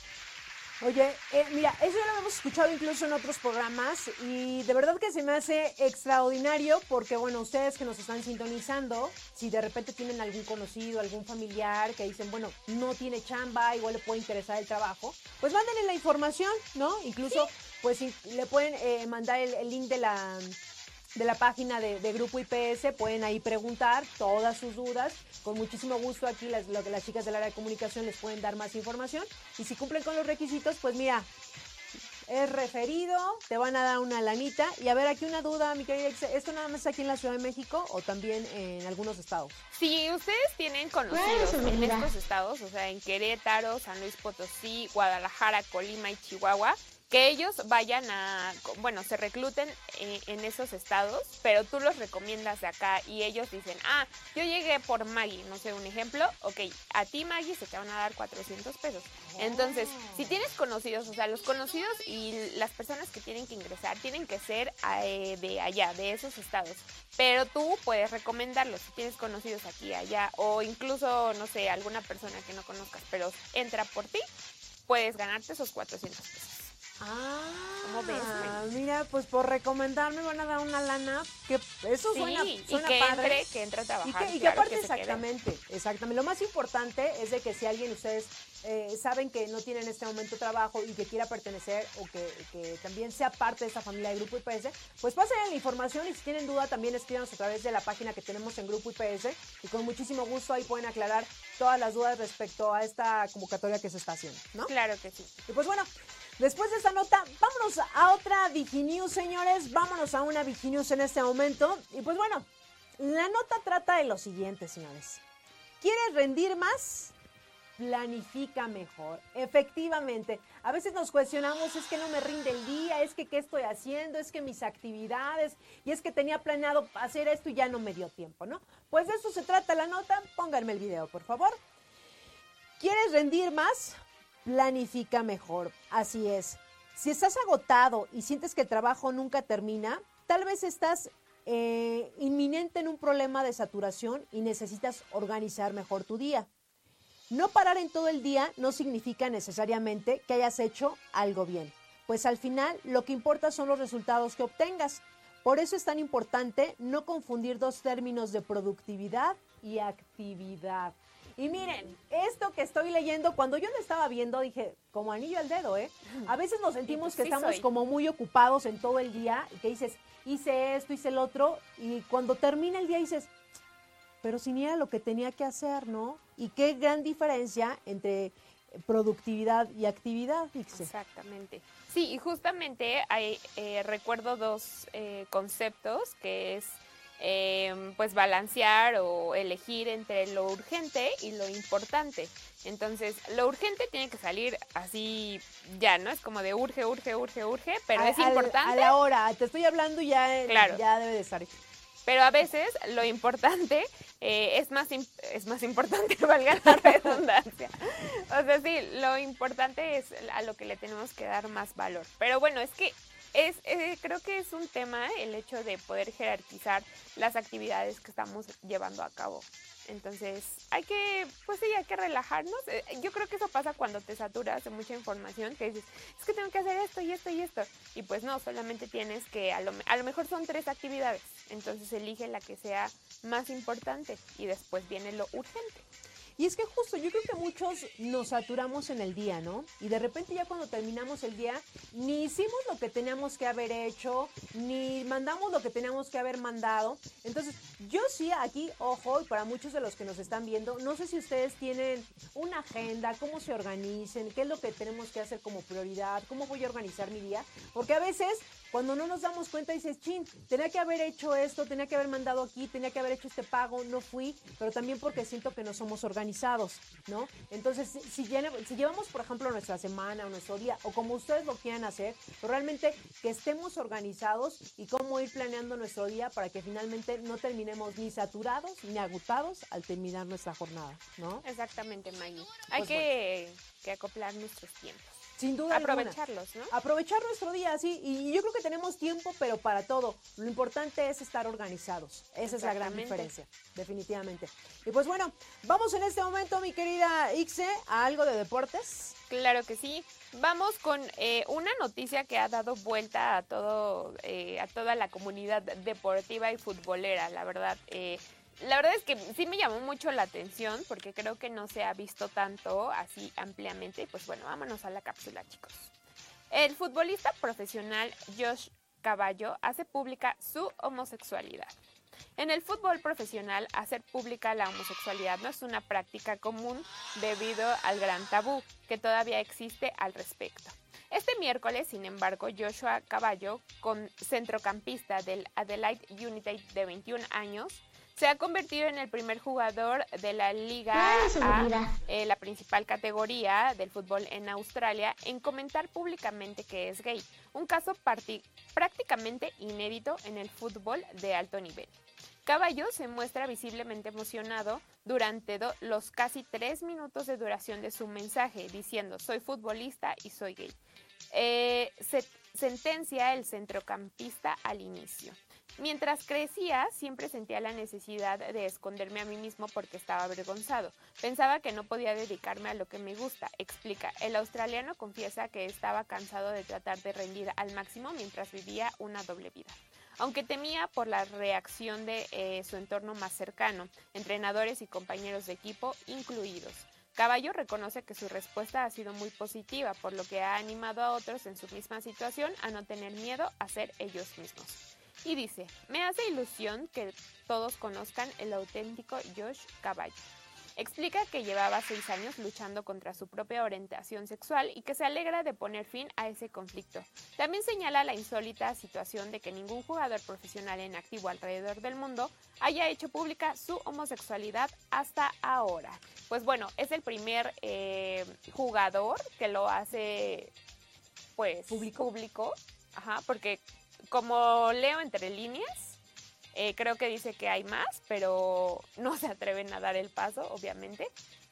Oye, eh, mira, eso ya lo hemos escuchado incluso en otros programas y de verdad que se me hace extraordinario porque, bueno, ustedes que nos están sintonizando, si de repente tienen algún conocido, algún familiar que dicen, bueno, no tiene chamba, igual le puede interesar el trabajo, pues mándenle la información, ¿no? Incluso, pues le pueden eh, mandar el link de la de la página de, Grupo IPS, pueden ahí preguntar todas sus dudas. Con muchísimo gusto aquí las, lo que las chicas del área de comunicación les pueden dar más información. Y si cumplen con los requisitos, pues mira, es referido, te van a dar una lanita. Y a ver, aquí una duda, mi querida ¿esto nada más aquí en la Ciudad de México o también en algunos estados? Si ustedes tienen conocidos en estos estados, o sea, en Querétaro, San Luis Potosí, Guadalajara, Colima y Chihuahua, que ellos vayan a, bueno, se recluten eh, en, esos estados, pero tú los recomiendas de acá y ellos dicen, ah, yo llegué por Maggie, no sé, un ejemplo, ok, a ti Maggie se te van a dar 400 pesos. Entonces, si oh. tienes conocidos, o sea, los conocidos y las personas que tienen que ingresar tienen que ser eh, de allá, de esos estados, pero tú puedes recomendarlos si tienes conocidos aquí, allá, o incluso, no sé, alguna persona que no conozcas, pero entra por ti, puedes ganarte esos 400 pesos. Ah, Mira, pues por recomendarme van a dar una lana que eso suena, suena y que padre. Entre, que entre a trabajar. Y que, aparte exactamente, exactamente. Lo más importante es de que si alguien ustedes eh, saben que no tienen en este momento trabajo y que quiera pertenecer o que, también sea parte de esta familia de Grupo IPS, pues pasen la información y si tienen duda también escríbanos a través de la página que tenemos en Grupo IPS y con muchísimo gusto ahí pueden aclarar todas las dudas respecto a esta convocatoria que se está haciendo, ¿no? Claro que sí. Y pues bueno, Después de esta nota, vámonos a otra Viginews, señores. Vámonos a una Viginews en este momento. Y pues bueno, la nota trata de lo siguiente, señores. ¿Quieres rendir más? Planifica mejor. Efectivamente, a veces nos cuestionamos, es que no me rinde el día, es que qué estoy haciendo, es que mis actividades, y es que tenía planeado hacer esto y ya no me dio tiempo, ¿no? Pues de eso se trata la nota. Pónganme el video, por favor. ¿Quieres rendir más? Planifica mejor. Así es. Si estás agotado y sientes que el trabajo nunca termina, tal vez estás eh, inminente en un problema de saturación y necesitas organizar mejor tu día. No parar en todo el día no significa necesariamente que hayas hecho algo bien, pues al final lo que importa son los resultados que obtengas. Por eso es tan importante no confundir dos términos de productividad y actividad. Y miren, esto que estoy leyendo, cuando yo lo estaba viendo, dije, como anillo al dedo, ¿eh? A veces nos sentimos pues que estamos como muy ocupados en todo el día y que dices, hice esto, hice el otro, y cuando termina el día dices, pero si ni era lo que tenía que hacer, ¿no? Y qué gran diferencia entre productividad y actividad, Exactamente. Sí, y justamente hay, eh, recuerdo dos eh, conceptos que es Em, pues balancear o elegir entre lo urgente y lo importante. Entonces, lo urgente tiene que salir así ya, ¿no? Es como de urge, urge, urge, urge, pero es importante. A la hora, te estoy hablando ya, ya debe de estar. Pero a veces lo importante eh, es, más es más importante, valga la redundancia. O sea, sí, lo importante es a lo que le tenemos que dar más valor. Pero bueno, es que es, eh, creo que es un tema el hecho de poder jerarquizar las actividades que estamos llevando a cabo. Entonces, hay que, pues sí, hay que relajarnos. Eh, yo creo que eso pasa cuando te saturas de mucha información, que dices, es que tengo que hacer esto y esto y esto. Y pues no, solamente tienes que, a lo, a lo mejor son tres actividades. Entonces, elige la que sea más importante y después viene lo urgente. Y es que justo yo creo que muchos nos saturamos en el día, ¿no? Y de repente ya cuando terminamos el día, ni hicimos lo que teníamos que haber hecho, ni mandamos lo que teníamos que haber mandado. Entonces, yo sí aquí, ojo, y para muchos de los que nos están viendo, no sé si ustedes tienen una agenda, cómo se organicen, qué es lo que tenemos que hacer como prioridad, cómo voy a organizar mi día, porque a veces cuando no nos damos cuenta dices, chin, tenía que haber hecho esto, tenía que haber mandado aquí, tenía que haber hecho este pago, no fui, pero también porque siento que no somos organizados, ¿no? Entonces, si, llevamos, por ejemplo, nuestra semana o nuestro día, o como ustedes lo quieran hacer, pero realmente que estemos organizados y cómo ir planeando nuestro día para que finalmente no terminemos ni saturados ni agotados al terminar nuestra jornada, ¿no? Exactamente, Maggie. Hay Pues que, que acoplar nuestros tiempos. Sin duda alguna. Aprovecharlos, ¿no? Aprovechar nuestro día, sí, y yo creo que tenemos tiempo, pero para todo. Lo importante es estar organizados. Esa es la gran diferencia, definitivamente. Y pues bueno, vamos en este momento, mi querida Ixe, a algo de deportes. Claro que sí. Vamos con eh, una noticia que ha dado vuelta a todo, eh, a toda la comunidad deportiva y futbolera, la verdad. Eh, la verdad es que sí me llamó mucho la atención porque creo que no se ha visto tanto así ampliamente. Y pues bueno, vámonos a la cápsula, chicos. El futbolista profesional Josh Caballo hace pública su homosexualidad. En el fútbol profesional, hacer pública la homosexualidad no es una práctica común debido al gran tabú que todavía existe al respecto. Este miércoles, sin embargo, Joshua Caballo, con centrocampista del Adelaide United de 21 años, se ha convertido en el primer jugador de la Liga A, eh, la principal categoría del fútbol en Australia, en comentar públicamente que es gay, un caso prácticamente inédito en el fútbol de alto nivel. Caballo se muestra visiblemente emocionado durante los casi tres minutos de duración de su mensaje, diciendo soy futbolista y soy gay. Eh, se sentencia el centrocampista al inicio. Mientras crecía, siempre sentía la necesidad de esconderme a mí mismo porque estaba avergonzado. Pensaba que no podía dedicarme a lo que me gusta, explica. El australiano confiesa que estaba cansado de tratar de rendir al máximo mientras vivía una doble vida. Aunque temía por la reacción de eh, su entorno más cercano, entrenadores y compañeros de equipo incluidos. Caballo reconoce que su respuesta ha sido muy positiva, por lo que ha animado a otros en su misma situación a no tener miedo a ser ellos mismos. Y dice, me hace ilusión que todos conozcan el auténtico Josh Caballo. Explica que llevaba seis años luchando contra su propia orientación sexual y que se alegra de poner fin a ese conflicto. También señala la insólita situación de que ningún jugador profesional en activo alrededor del mundo haya hecho pública su homosexualidad hasta ahora. Pues bueno, es el primer eh, jugador que lo hace pues Público. público ajá, porque como leo entre líneas, eh, creo que dice que hay más, pero no se atreven a dar el paso, obviamente.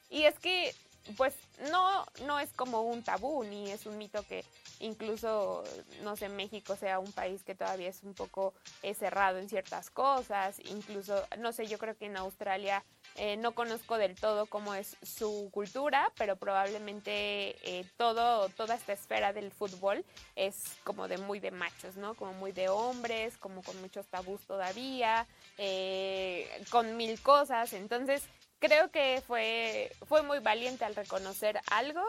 Y es que, pues, no, no es como un tabú, ni es un mito que incluso, no sé, México sea un país que todavía es un poco eh, cerrado en ciertas cosas. Incluso, no sé, yo creo que en Australia eh, no conozco del todo cómo es su cultura, pero probablemente eh, todo, toda esta esfera del fútbol es como de muy de machos, ¿no? Como muy de hombres, como con muchos tabús todavía, eh, con mil cosas. Entonces, creo que fue, fue muy valiente al reconocer algo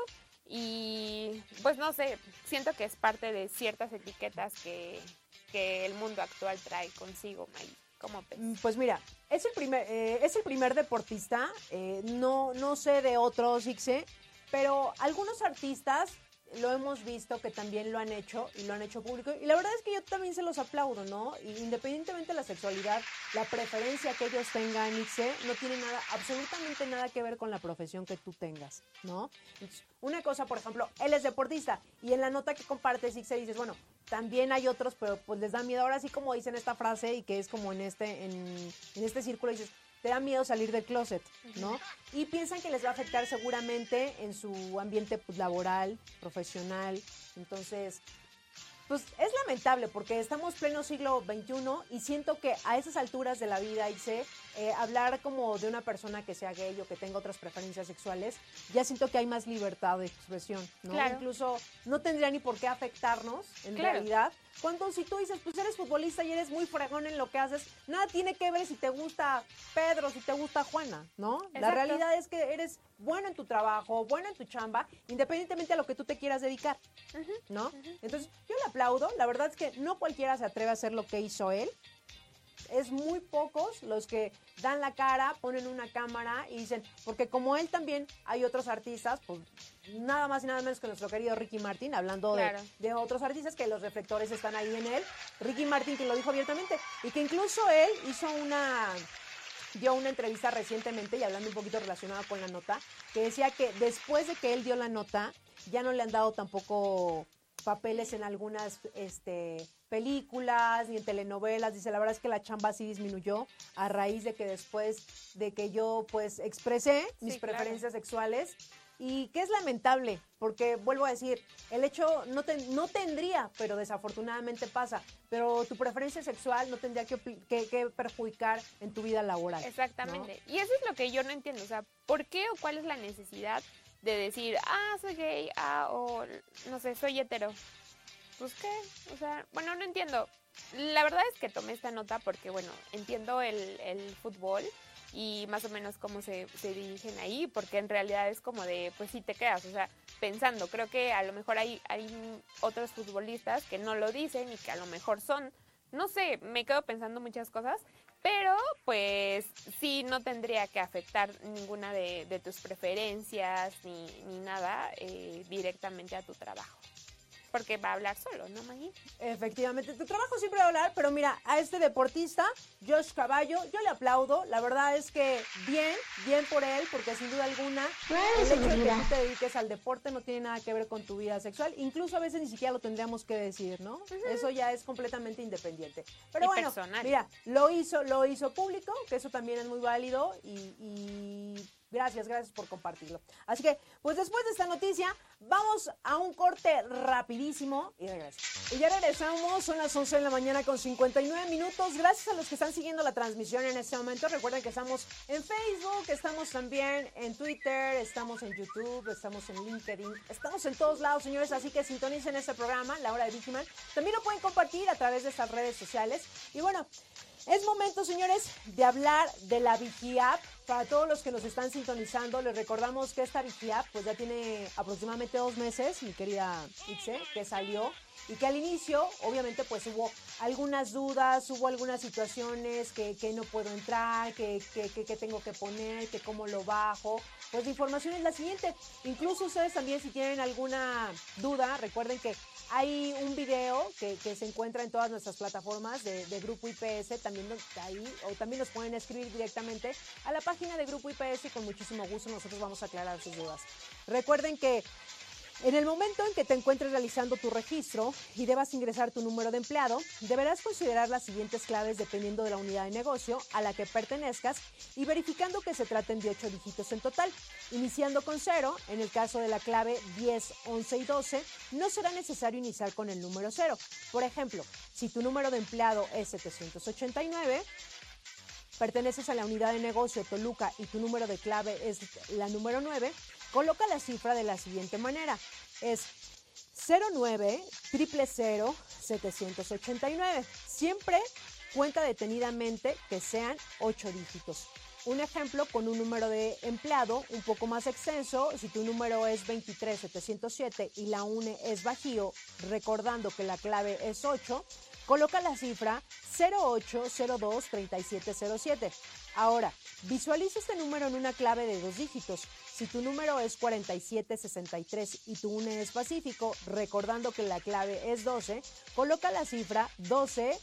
y pues no sé, siento que es parte de ciertas etiquetas que, que el mundo actual trae consigo, May. Mm, Pues mira, es el primer, eh, es el primer deportista, eh, no, no sé de otros, Ixe, pero algunos artistas lo hemos visto que también lo han hecho y lo han hecho público. Y la verdad es que yo también se los aplaudo, ¿no? Independientemente de la sexualidad, la preferencia que ellos tengan, Ixe, no tiene nada, absolutamente nada que ver con la profesión que tú tengas, ¿no? Entonces, una cosa, por ejemplo, él es deportista y en la nota que compartes, Ixe, dices, bueno, también hay otros, pero pues les da miedo. Ahora sí, como dicen esta frase y que es como en este, en, en este círculo, dices, te da miedo salir del closet, ¿no? Y piensan que les va a afectar seguramente en su ambiente pues, laboral, profesional. Entonces, pues es lamentable porque estamos pleno siglo XXI y siento que a esas alturas de la vida, Ixe, eh, hablar como de una persona que sea gay o que tenga otras preferencias sexuales, ya siento que hay más libertad de expresión, ¿no? Claro. Incluso no tendría ni por qué afectarnos en Claro. realidad. Cuando si tú dices, pues eres futbolista y eres muy fregón en lo que haces, nada tiene que ver si te gusta Pedro, si te gusta Juana, ¿no? La Exacto. realidad es que eres bueno en tu trabajo, bueno en tu chamba, independientemente a lo que tú te quieras dedicar, ¿no? Entonces, yo le aplaudo. La verdad es que no cualquiera se atreve a hacer lo que hizo él. Es muy pocos los que dan la cara, ponen una cámara y dicen, porque como él también hay otros artistas, pues nada más y nada menos que nuestro querido Ricky Martin, hablando de- Claro. de, otros artistas que los reflectores están ahí en él. Ricky Martin que lo dijo abiertamente y que incluso él hizo una dio una entrevista recientemente y hablando un poquito relacionado con la nota, que decía que después de que él dio la nota, ya no le han dado tampoco papeles en algunas este, películas ni en telenovelas. Dice, la verdad es que la chamba sí disminuyó a raíz de que después de que yo pues expresé mis Sí, claro. preferencias sexuales y que es lamentable, porque vuelvo a decir, el hecho no, ten- no tendría, pero desafortunadamente pasa, pero tu preferencia sexual no tendría que, que- que perjudicar en tu vida laboral. ¿no? Exactamente. Y eso es lo que yo no entiendo. O sea, ¿por qué o cuál es la necesidad de decir, ah, soy gay, ah, o no sé, soy hetero? Pues qué, o sea, bueno, no entiendo. La verdad es que tomé esta nota porque, bueno, entiendo el, el fútbol y más o menos cómo se, se dirigen ahí, porque en realidad es como de, pues sí te quedas, o sea, pensando, creo que a lo mejor hay, hay otros futbolistas que no lo dicen y que a lo mejor son, no sé, me quedo pensando muchas cosas, pero pues sí, no tendría que afectar ninguna de, de tus preferencias ni, ni nada eh, directamente a tu trabajo. Porque va a hablar solo, ¿no, Maggie? Efectivamente, tu trabajo siempre va a hablar, pero mira, a este deportista, Josh Caballo, yo le aplaudo. La verdad es que bien, bien por él, porque sin duda alguna, el hecho de que tú te dediques al deporte no tiene nada que ver con tu vida sexual. Incluso a veces ni siquiera lo tendríamos que decir, ¿no? Eso ya es completamente independiente. Pero Y bueno, personal. mira, lo hizo, lo hizo público, que eso también es muy válido y, y gracias, gracias por compartirlo. Así que, pues después de esta noticia, vamos a un corte rapidísimo y regreso. Y ya regresamos, son las 11 de la mañana con 59 minutos. Gracias a los que están siguiendo la transmisión en este momento. Recuerden que estamos en Facebook, estamos también en Twitter, estamos en YouTube, estamos en LinkedIn, estamos en todos lados, señores. Así que sintonicen este programa, La Hora de Vigiman. También lo pueden compartir a través de estas redes sociales. Y bueno, es momento, señores, de hablar de la VigiApp. Para todos los que nos están sintonizando, les recordamos que esta VigiApp pues ya tiene aproximadamente dos meses, mi querida Ixe, que salió y que al inicio, obviamente, pues hubo algunas dudas, hubo algunas situaciones que, que no puedo entrar, que, que, que- tengo que poner, que cómo lo bajo. Pues la información es la siguiente. Incluso ustedes también si tienen alguna duda, recuerden que hay un video que, se encuentra en todas nuestras plataformas de, de Grupo IPS, también ahí, o también nos pueden escribir directamente a la página de Grupo IPS y con muchísimo gusto nosotros vamos a aclarar sus dudas. Recuerden que en el momento en que te encuentres realizando tu registro y debas ingresar tu número de empleado, deberás considerar las siguientes claves dependiendo de la unidad de negocio a la que pertenezcas y verificando que se traten de 8 dígitos en total. Iniciando con 0, en el caso de la clave 10, 11 y 12, no será necesario iniciar con el número 0. Por ejemplo, si tu número de empleado es 789, perteneces a la unidad de negocio Toluca y tu número de clave es la número 9, coloca la cifra de la siguiente manera. Es 09 000 789. Siempre cuenta detenidamente que sean 8 dígitos. Un ejemplo con un número de empleado un poco más extenso, si tu número es 23707 y la UNE es Bajío, recordando que la clave es 8, coloca la cifra 08023707. Ahora, visualiza este número en una clave de dos dígitos. Si tu número es 4763 y tu UNE es Pacífico, recordando que la clave es 12, coloca la cifra 12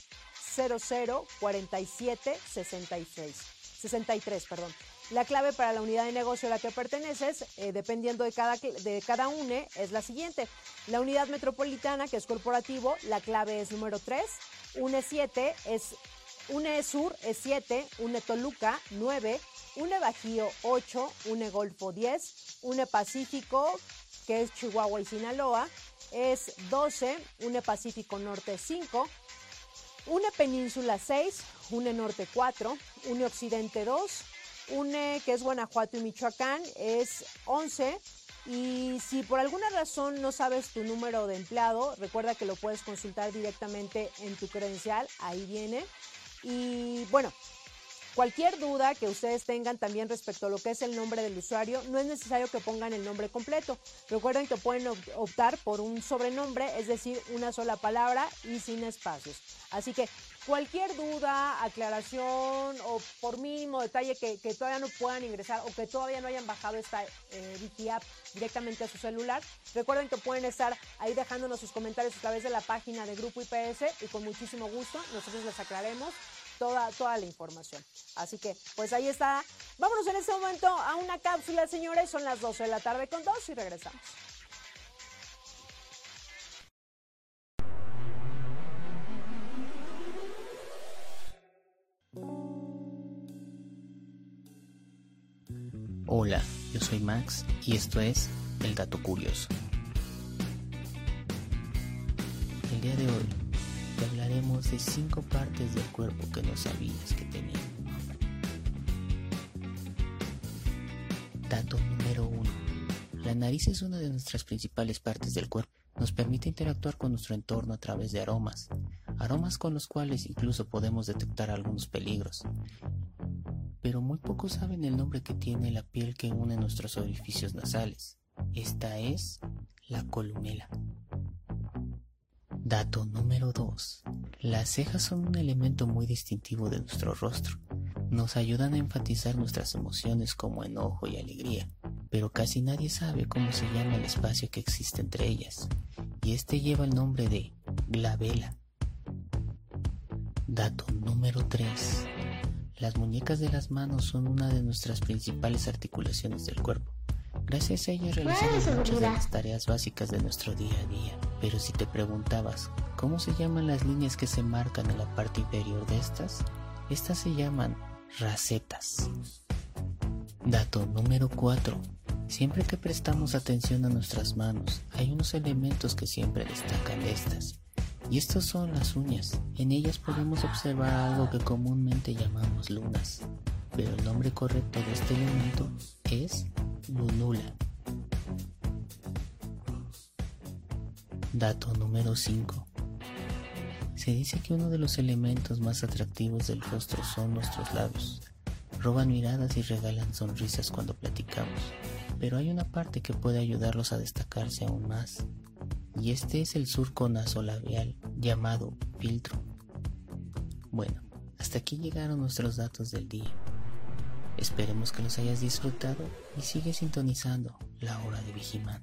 004766. 63, perdón. La clave para la unidad de negocio a la que perteneces, eh, dependiendo de cada, de cada UNE, es la siguiente. La unidad metropolitana, que es corporativo, la clave es número 3. UNE 7 es UNE Sur es 7, UNE Toluca 9, UNE Bajío 8, UNE Golfo 10, UNE Pacífico, que es Chihuahua y Sinaloa, es 12, UNE Pacífico Norte 5, UNE Península 6, UNE Norte 4, UNE Occidente 2, UNE que es Guanajuato y Michoacán es 11. Y si por alguna razón no sabes tu número de empleado, recuerda que lo puedes consultar directamente en tu credencial, ahí viene. Y bueno, Cualquier duda que ustedes tengan también respecto a lo que es el nombre del usuario, no es necesario que pongan el nombre completo. Recuerden que pueden op- optar por un sobrenombre, es decir, una sola palabra y sin espacios. Así que cualquier duda, aclaración o por mínimo detalle que, todavía no puedan ingresar o que todavía no hayan bajado esta eh, App directamente a su celular, recuerden que pueden estar ahí dejándonos sus comentarios a través de la página de Grupo IPS y con muchísimo gusto nosotros les aclaremos toda, toda la información. Así que, pues ahí está. Vámonos en este momento a una cápsula, señores. Son las 12 de la tarde con dos y regresamos. Hola, yo soy Max y esto es El Dato Curioso. El día de hoy hablaremos de cinco partes del cuerpo que no sabías que tenían. Dato número 1. La nariz es una de nuestras principales partes del cuerpo. Nos permite interactuar con nuestro entorno a través de aromas, aromas con los cuales incluso podemos detectar algunos peligros. Pero muy pocos saben el nombre que tiene la piel que une nuestros orificios nasales. Esta es la columela. Dato número 2. Las cejas son un elemento muy distintivo de nuestro rostro. Nos ayudan a enfatizar nuestras emociones como enojo y alegría, pero casi nadie sabe cómo se llama el espacio que existe entre ellas, y este lleva el nombre de glabela. Dato número 3. Las muñecas de las manos son una de nuestras principales articulaciones del cuerpo. Gracias a ellas realizamos muchas de las tareas básicas de nuestro día a día. Pero si te preguntabas, ¿cómo se llaman las líneas que se marcan en la parte inferior de estas? Estas se llaman racetas. Dato número 4. Siempre que prestamos atención a nuestras manos, hay unos elementos que siempre destacan de estas. Y estos son las uñas. En ellas podemos observar algo que comúnmente llamamos lunas. Pero el nombre correcto de este elemento es lunula. Dato número 5. Se dice que uno de los elementos más atractivos del rostro son nuestros labios. Roban miradas y regalan sonrisas cuando platicamos, pero hay una parte que puede ayudarlos a destacarse aún más, y este es el surco nasolabial llamado filtro. Bueno, hasta aquí llegaron nuestros datos del día. Esperemos que los hayas disfrutado y sigue sintonizando la hora de Vigiman.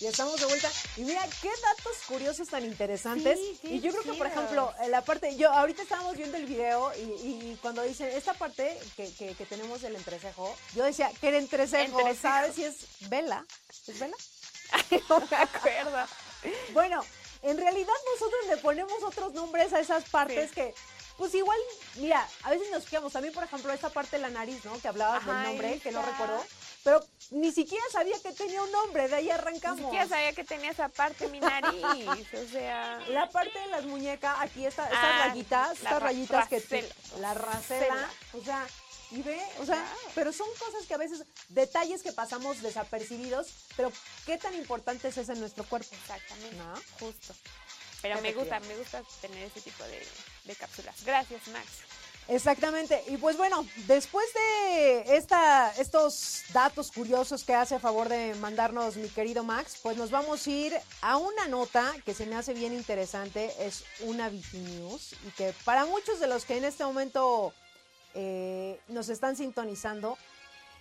Ya estamos de vuelta. Y mira, qué datos curiosos tan interesantes. Sí, y yo creo que, por ejemplo, en la parte, yo ahorita estábamos viendo el video y, y cuando dicen esta parte que, que- que tenemos del entrecejo, yo decía que era entrecejo, Entrecejo. ¿sabes si es vela? ¿Es vela? no me acuerdo. Bueno, en realidad nosotros le ponemos otros nombres a esas partes Sí. que, pues igual, mira, a veces nos fijamos también, por ejemplo, esta parte de la nariz, ¿no? Que hablabas del nombre, que no recuerdo, pero ni siquiera sabía que tenía un nombre, de ahí Ni arrancamos. siquiera sabía que tenía esa parte mi nariz. O sea. La parte de las muñecas, aquí está, estas Ah, rayitas, estas ra- rayitas que te- la racela, o sea, y ve, o sea, pero son cosas que a veces, detalles que pasamos desapercibidos, pero qué tan importante es en nuestro cuerpo. Exactamente. ¿No? Justo. Pero me gusta, me gusta tener ese tipo de, de cápsulas. Gracias, Max. Exactamente. Y pues bueno, después de esta, estos datos curiosos que hace a favor de mandarnos mi querido Max, pues nos vamos a ir a una nota que se me hace bien interesante. Es una News y que para muchos de los que en este momento eh, nos están sintonizando,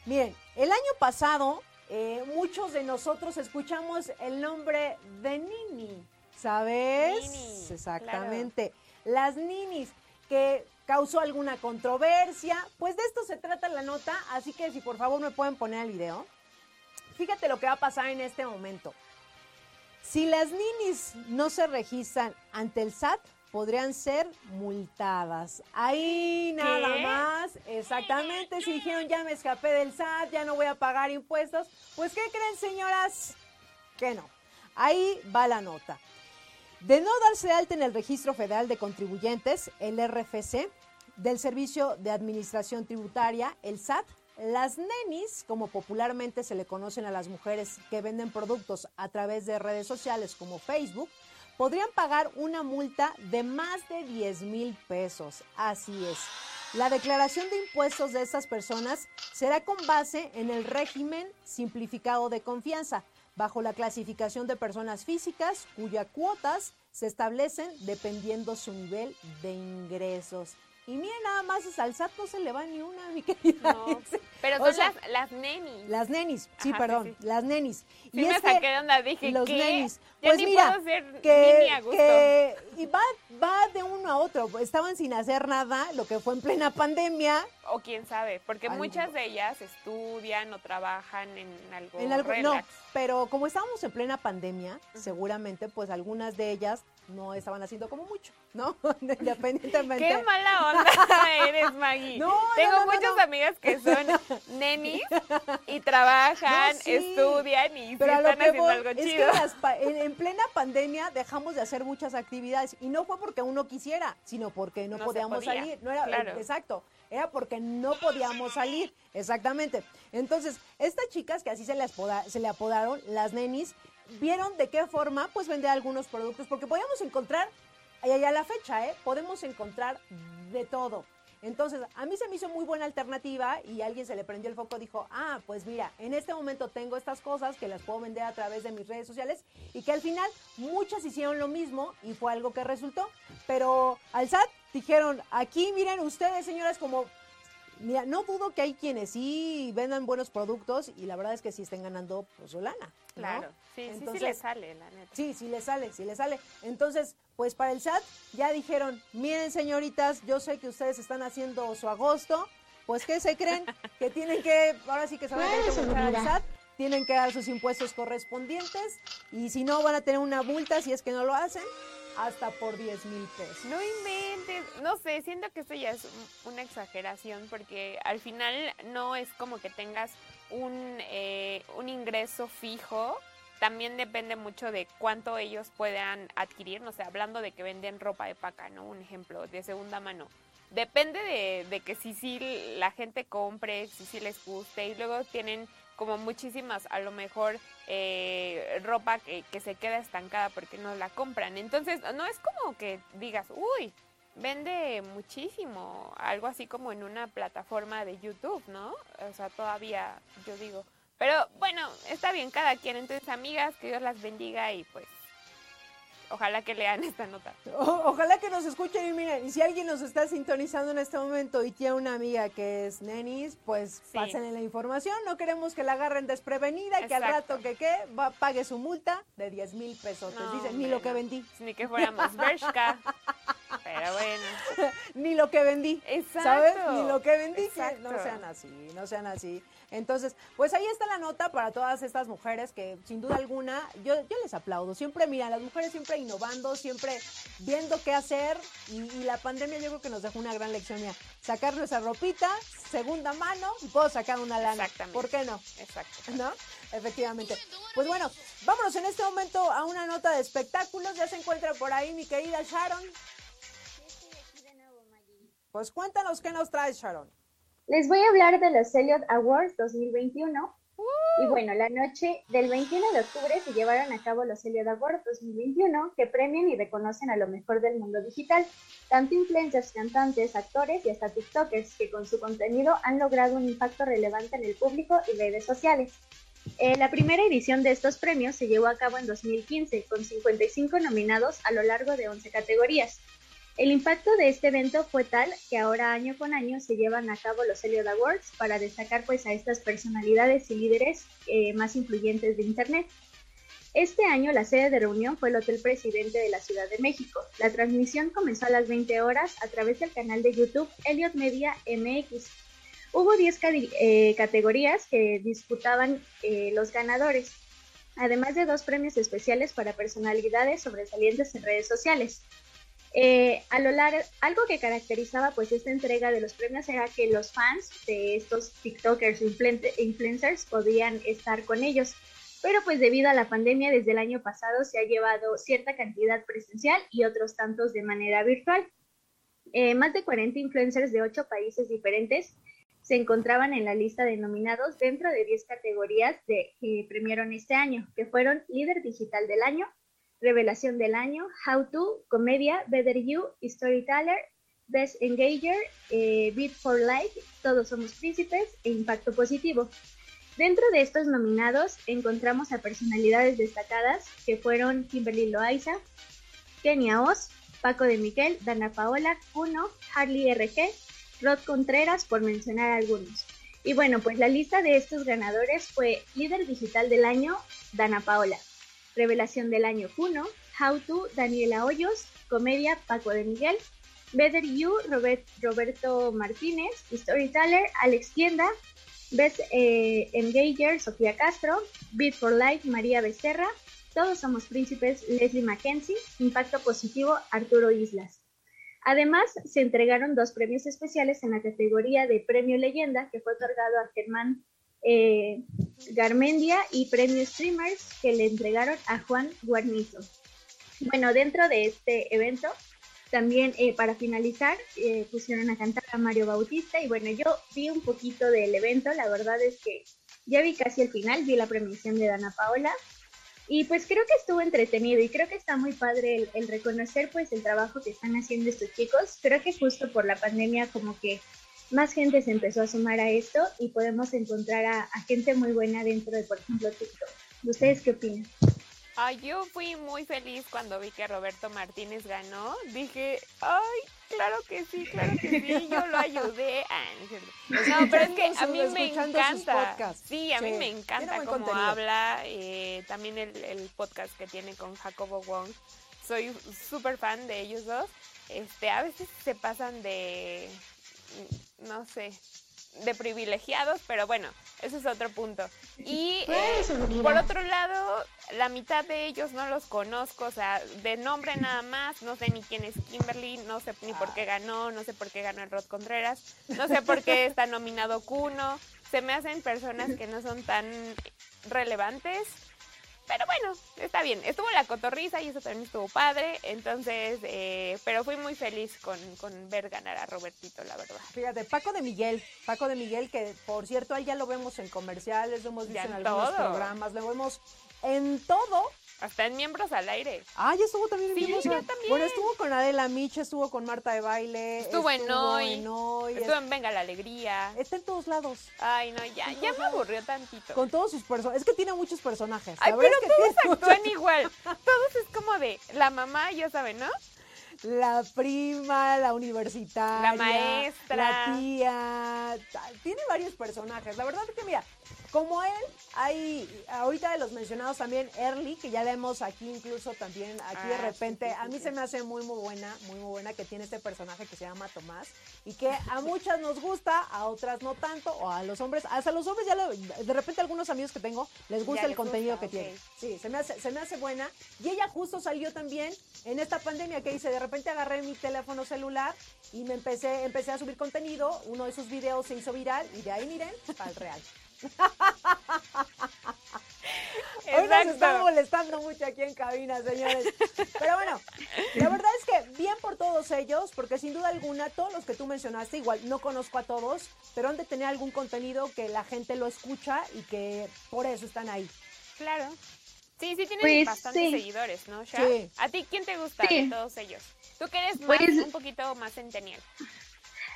miren, el año pasado eh, muchos de nosotros escuchamos el nombre de Nini, ¿sabes? Nini, Exactamente. Las ninis que causó alguna controversia. Pues de esto se trata la nota, así que si por favor me pueden poner el video. Fíjate lo que va a pasar en este momento. Si las ninis no se registran ante el SAT, podrían ser multadas. Ahí nada ¿Qué? más. Exactamente. Si dijeron ya me escapé del SAT, ya no voy a pagar impuestos. Pues ¿qué creen, señoras? Que no. Ahí va la nota. De no darse alta en el Registro Federal de Contribuyentes, el RFC, del Servicio de Administración Tributaria, el SAT, las nenis, como popularmente se le conocen a las mujeres que venden productos a través de redes sociales como Facebook, podrían pagar una multa de más de 10 mil pesos. Así es. La declaración de impuestos de estas personas será con base en el régimen simplificado de confianza, bajo la clasificación de personas físicas cuyas cuotas se establecen dependiendo su nivel de ingresos. Y miren, nada más al SAT no se le va ni una, mi querida. No, pero O son sea, las, las nenis. Las nenis, sí, Ajá, perdón, sí. las nenis. Sí y me es que saqué de onda, dije, los ¿qué? nenis. Ya Pues ni mira, puedo ser nini que, a gusto. que- y va, va de uno a otro. Estaban sin hacer nada, lo que fue en plena pandemia. O quién sabe, porque Algo. muchas de ellas estudian o trabajan en algo, En algo, no, relax. Pero como estábamos en plena pandemia, seguramente pues algunas de ellas no estaban haciendo como mucho, ¿no? Independientemente. Qué mala onda eres, Maggie. No, Tengo no, no, muchas amigas que son nenis y trabajan, sí. estudian y Pero están que haciendo voy algo es que chido. en, las pa- en- en plena pandemia dejamos de hacer muchas actividades y no fue porque uno quisiera, sino porque no, podíamos podía, salir. No era, claro. Exacto, era porque no podíamos salir, exactamente. Entonces, estas chicas que así se, les apoda- se le apodaron, las nenis, vieron de qué forma pues vender algunos productos, porque podíamos encontrar, y a la fecha, ¿eh? podemos encontrar de todo. Entonces, a mí se me hizo muy buena alternativa y alguien se le prendió el foco, dijo, ah, pues mira, en este momento tengo estas cosas que las puedo vender a través de mis redes sociales y que al final muchas hicieron lo mismo y fue algo que resultó. Pero al SAT dijeron, aquí miren ustedes, señoras, como, mira, no dudo que hay quienes sí vendan buenos productos y la verdad es que sí estén ganando pues su lana. ¿no? Claro, sí, sí, sí Entonces, le sale, la neta. Sí, sí le sale, sí le sale. Entonces, pues para el SAT ya dijeron, miren señoritas, yo sé que ustedes están haciendo su agosto, pues ¿qué se creen? que tienen que, ahora sí que se van a tener que al SAT, tienen que dar sus impuestos correspondientes y si no van a tener una multa si es que no lo hacen, hasta por 10 mil pesos. No inventes, no sé, siento que esto ya es un- una exageración porque al final no es como que tengas un, eh, un ingreso fijo, también depende mucho de cuánto ellos puedan adquirir, no sé, hablando de que venden ropa de paca, ¿no? Un ejemplo, de segunda mano. Depende de, de que si sí la gente compre, si sí les guste y luego tienen como muchísimas, a lo mejor, eh, ropa que, que se queda estancada porque no la compran. Entonces, no es como que digas, uy, vende muchísimo, algo así como en una plataforma de YouTube, ¿no? O sea, todavía yo digo. Pero bueno, está bien cada quien. Entonces, amigas, que Dios las bendiga y pues ojalá que lean esta nota. O- ojalá que nos escuchen y miren, y si alguien nos está sintonizando en este momento y tiene una amiga que es nenis, pues Sí. pásenle la información. No queremos que la agarren desprevenida, que al Exacto. rato que qué, va, pague su multa de 10 mil pesos. No, Dicen, ni lo que vendí, Ni que fuéramos Bershka. Pero bueno. ni lo que vendí. Exacto. ¿Sabes? Ni lo que vendí. que Exacto. no sean así, no sean así. Entonces, pues ahí está la nota para todas estas mujeres que sin duda alguna, yo, yo les aplaudo. Siempre, mira, las mujeres siempre innovando, siempre viendo qué hacer y, y la pandemia yo creo que nos dejó una gran lección. Mira, sacar nuestra ropita, segunda mano y puedo sacar una lana. Exactamente. ¿Por qué no? Exacto. ¿No? Efectivamente. Pues bueno, vámonos en este momento a una nota de espectáculos. Ya se encuentra por ahí mi querida Sharon. Pues cuéntanos qué nos traes, Sharon. Les voy a hablar de los Elliot Awards 2021. Y bueno, la noche del 21 de octubre se llevaron a cabo los Elliot Awards 2021, que premian y reconocen a lo mejor del mundo digital, tanto influencers, cantantes, actores y hasta TikTokers, que con su contenido han logrado un impacto relevante en el público y redes sociales. Eh, la primera edición de estos premios se llevó a cabo en 2015, con 55 nominados a lo largo de 11 categorías. El impacto de este evento fue tal que ahora año con año se llevan a cabo los Elliot Awards para destacar pues a estas personalidades y líderes eh, más influyentes de Internet. Este año la sede de reunión fue el Hotel Presidente de la Ciudad de México. La transmisión comenzó a las 20 horas a través del canal de YouTube Elliot Media MX. Hubo 10 cadi- eh, categorías que disputaban eh, los ganadores, además de dos premios especiales para personalidades sobresalientes en redes sociales. Eh, a lo largo, algo que caracterizaba pues esta entrega de los premios era que los fans de estos TikTokers influen- influencers podían estar con ellos. Pero pues debido a la pandemia desde el año pasado se ha llevado cierta cantidad presencial y otros tantos de manera virtual. Eh, más de 40 influencers de 8 países diferentes se encontraban en la lista de nominados dentro de 10 categorías de, que premiaron este año, que fueron Líder Digital del Año, Revelación del Año, How To, Comedia, Better You, Storyteller, Best Engager, eh, Beat for Life, Todos Somos Príncipes e Impacto Positivo. Dentro de estos nominados encontramos a personalidades destacadas que fueron Kimberly Loaiza, Kenia Oz, Paco de Miguel, Dana Paola, Kuno, Harley RG, Rod Contreras, por mencionar algunos. Y bueno, pues la lista de estos ganadores fue Líder Digital del Año, Dana Paola, Revelación del Año, Kuno, How To, Daniela Hoyos, Comedia, Paco de Miguel, Better You, Roberto Martínez, Storyteller, Alex Tienda, Best eh, Engager, Sofía Castro, Beat for Life, María Becerra, Todos Somos Príncipes, Leslie Mackenzie, Impacto Positivo, Arturo Islas. Además, se entregaron dos premios especiales en la categoría de Premio Leyenda, que fue otorgado a Germán eh, Garmendia, y Premio Streamers, que le entregaron a Juan Guarnizo. Bueno, dentro de este evento también eh, para finalizar eh, pusieron a cantar a Mario Bautista y bueno, yo vi un poquito del evento, la verdad es que ya vi casi el final, vi la premiación de Dana Paola y pues creo que estuvo entretenido y creo que está muy padre el, reconocer pues el trabajo que están haciendo estos chicos. Creo que justo por la pandemia como que más gente se empezó a sumar a esto y podemos encontrar a, a gente muy buena dentro de, por ejemplo, TikTok. ¿Ustedes qué opinan? Ay, yo fui muy feliz cuando vi que Roberto Martínez ganó. Dije, ay, claro que sí, claro que sí, yo lo ayudé. Ah, no, pero es que a mí me encanta. Sí, a mí me encanta cómo habla. Eh, también el, el, podcast que tiene con Jacobo Wong. Soy súper fan de ellos dos. Este, a veces se pasan de, no sé, de privilegiados, pero bueno, eso es otro punto. Y eh, por otro lado, la mitad de ellos no los conozco, o sea, de nombre nada más, no sé ni quién es Kimberly, no sé ni por qué ganó, no sé por qué ganó el Rod Contreras, no sé por qué está nominado Kuno, se me hacen personas que no son tan relevantes pero bueno, está bien. Estuvo la cotorriza y eso también estuvo padre. Entonces, eh, pero fui muy feliz con, con, ver ganar a Robertito, la verdad. Fíjate, Paco de Miguel. Paco de Miguel, que por cierto, ahí ya lo vemos en comerciales, lo hemos visto en, algunos programas, lo vemos en todo. Hasta en Miembros al Aire. Ah, ya estuvo también en Miembros también. Bueno, estuvo con Adela Micha, estuvo con Marta de Baile. Estuvo, en Hoy. Estuvo en Venga la Alegría. Está en todos lados. Ay, no, ya, ya me aburrió tantito. Con todos sus personajes. Es que tiene muchos personajes. Ay, pero todos actúan igual. Todos es como de la mamá, ya saben, ¿no? la prima, la universitaria, la maestra, la tía. Tiene varios personajes. La verdad es que, mira, como él, hay ahorita de los mencionados también Early, que ya vemos aquí incluso también, aquí de ah, repente, a mí se me hace muy muy buena, muy muy buena que tiene este personaje que se llama Tomás y que a muchas nos gusta, a otras no tanto, o a los hombres, hasta los hombres ya de repente algunos amigos que tengo les gusta el contenido que tiene. Sí, se me, hace, se me hace buena. Y ella justo salió también en esta pandemia que hice, de repente agarré mi teléfono celular y me empecé, empecé a subir contenido, uno de sus videos se hizo viral y de ahí miren, para el real. Hoy nos están molestando mucho aquí en cabina, señores. Pero bueno, la verdad es que bien por todos ellos, porque sin duda alguna, todos los que tú mencionaste, igual no conozco a todos, pero han de tener algún contenido que la gente lo escucha y que por eso están ahí. Claro. Sí, sí tienen pues, bastantes seguidores, ¿no, Sí. ¿A ti quién te gusta de todos ellos? Tú que eres pues un poquito más centenial.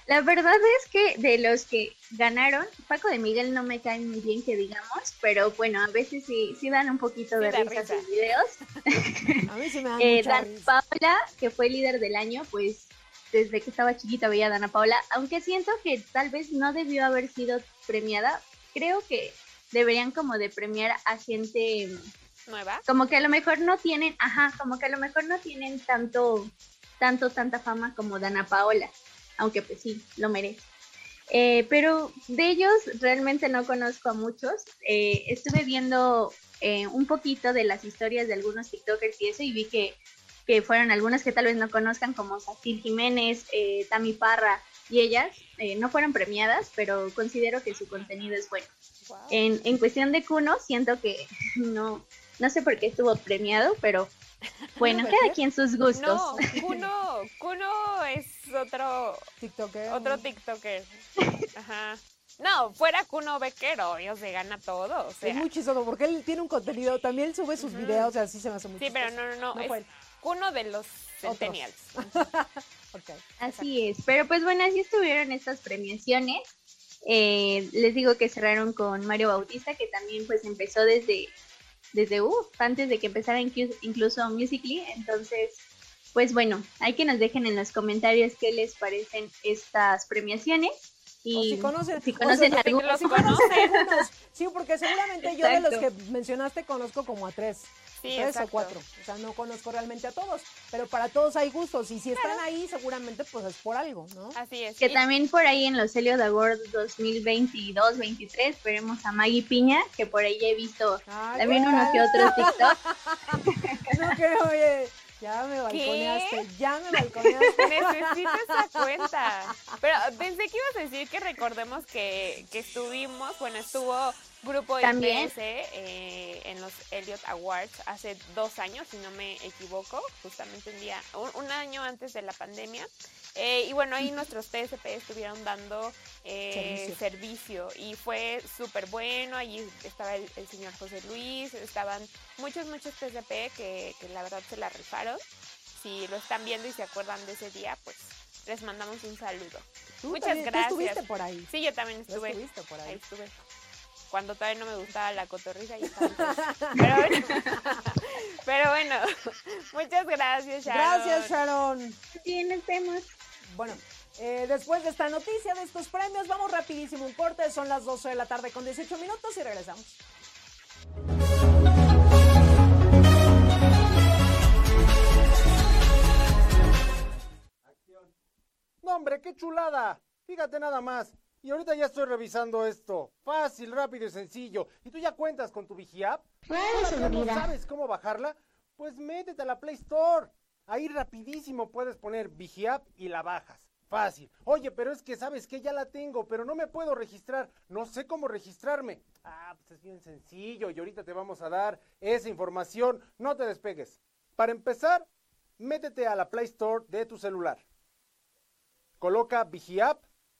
La verdad es que de los que ganaron, Paco de Miguel no me cae muy bien que digamos, pero bueno, a veces sí, sí dan un poquito de risa, sus videos. A mí sí me dan eh, Dan Paula, que fue líder del año, pues desde que estaba chiquita veía a Dana Paula, aunque siento que tal vez no debió haber sido premiada, creo que deberían como de premiar a gente nueva. Como que a lo mejor no tienen, ajá, como que a lo mejor no tienen tanto, tanto, tanta fama como Dana Paola aunque pues sí, lo merece. Eh, pero de ellos realmente no conozco a muchos. Eh, estuve viendo eh, un poquito de las historias de algunos TikTokers y eso y vi que, que fueron algunas que tal vez no conozcan como Satil Jiménez, Tami Parra y ellas. no fueron premiadas, pero considero que su contenido es bueno. En, en cuestión de Kuno, siento que no, no sé por qué estuvo premiado, pero bueno, cada quien sus gustos. No, Kuno, Kuno es otro TikToker. Otro TikToker. Ajá. No, fuera Kuno Bequero, Dios se gana todo. Es muy chistoso porque él tiene un contenido, también sube sus videos, así se me hace muy Sí, pero no, no, no, es Kuno de los Centennials. okay. Así es, pero pues bueno, así estuvieron estas premiaciones. Eh, les digo que cerraron con Mario Bautista, que también pues empezó desde, desde uh, antes de que empezara incluso Musically, entonces pues bueno, hay que nos dejen en los comentarios qué les parecen estas premiaciones. Y si conocen, si conocen o algunos. si conocen. Sí, porque seguramente yo de los que mencionaste conozco como a tres. Sí, tres exacto. o cuatro. O sea, no conozco realmente a todos. Pero para todos hay gustos. Y si están ahí, seguramente pues es por algo, ¿no? Así es. Que Y- también por ahí en los Helios Award 2022-23 veremos a Maggie Piña, que por ahí he visto Ay, también uno que otro TikTok. No creo, oye. Ya me balconeaste, ya me balconeaste. Necesito esa cuenta. Pero pensé que ibas a decir que recordemos que, que estuvimos, bueno, estuvo Grupo También. Eh, en los Elliot Awards hace dos años, si no me equivoco, justamente un día, un, un año antes de la pandemia. Eh, y bueno, ahí nuestros TSP estuvieron dando eh, servicio. y fue súper bueno. Allí estaba el, el señor José Luis, estaban muchos, muchos TSP que, que la verdad se la rifaron. Si lo están viendo y se acuerdan de ese día, pues les mandamos un saludo. Tú Muchas también- tú gracias. estuviste por ahí. Sí, yo también Tú estuve. por ahí. Ahí estuve. Cuando todavía no me gustaba la cotorriza y. Pero bueno, pero bueno, muchas gracias, Sharon. Gracias, Sharon. Sí, nos vemos. Bueno, eh, después de esta noticia, de estos premios, vamos rapidísimo un corte. Son las 12 de la tarde con 18 minutos y regresamos. No, hombre, qué chulada. Fíjate nada más. Y ahorita ya estoy revisando esto. Fácil, rápido y sencillo. ¿Y tú ya cuentas con tu VigiApp? ¿Todavía no sabes cómo bajarla? Pues métete a la Play Store. Ahí rapidísimo puedes poner VigiApp y la bajas. Fácil. Oye, pero es que sabes que ya la tengo, pero no me puedo registrar. No sé cómo registrarme. Ah, pues es bien sencillo y ahorita te vamos a dar esa información. No te despegues. Para empezar, métete a la Play Store de tu celular. Coloca VigiApp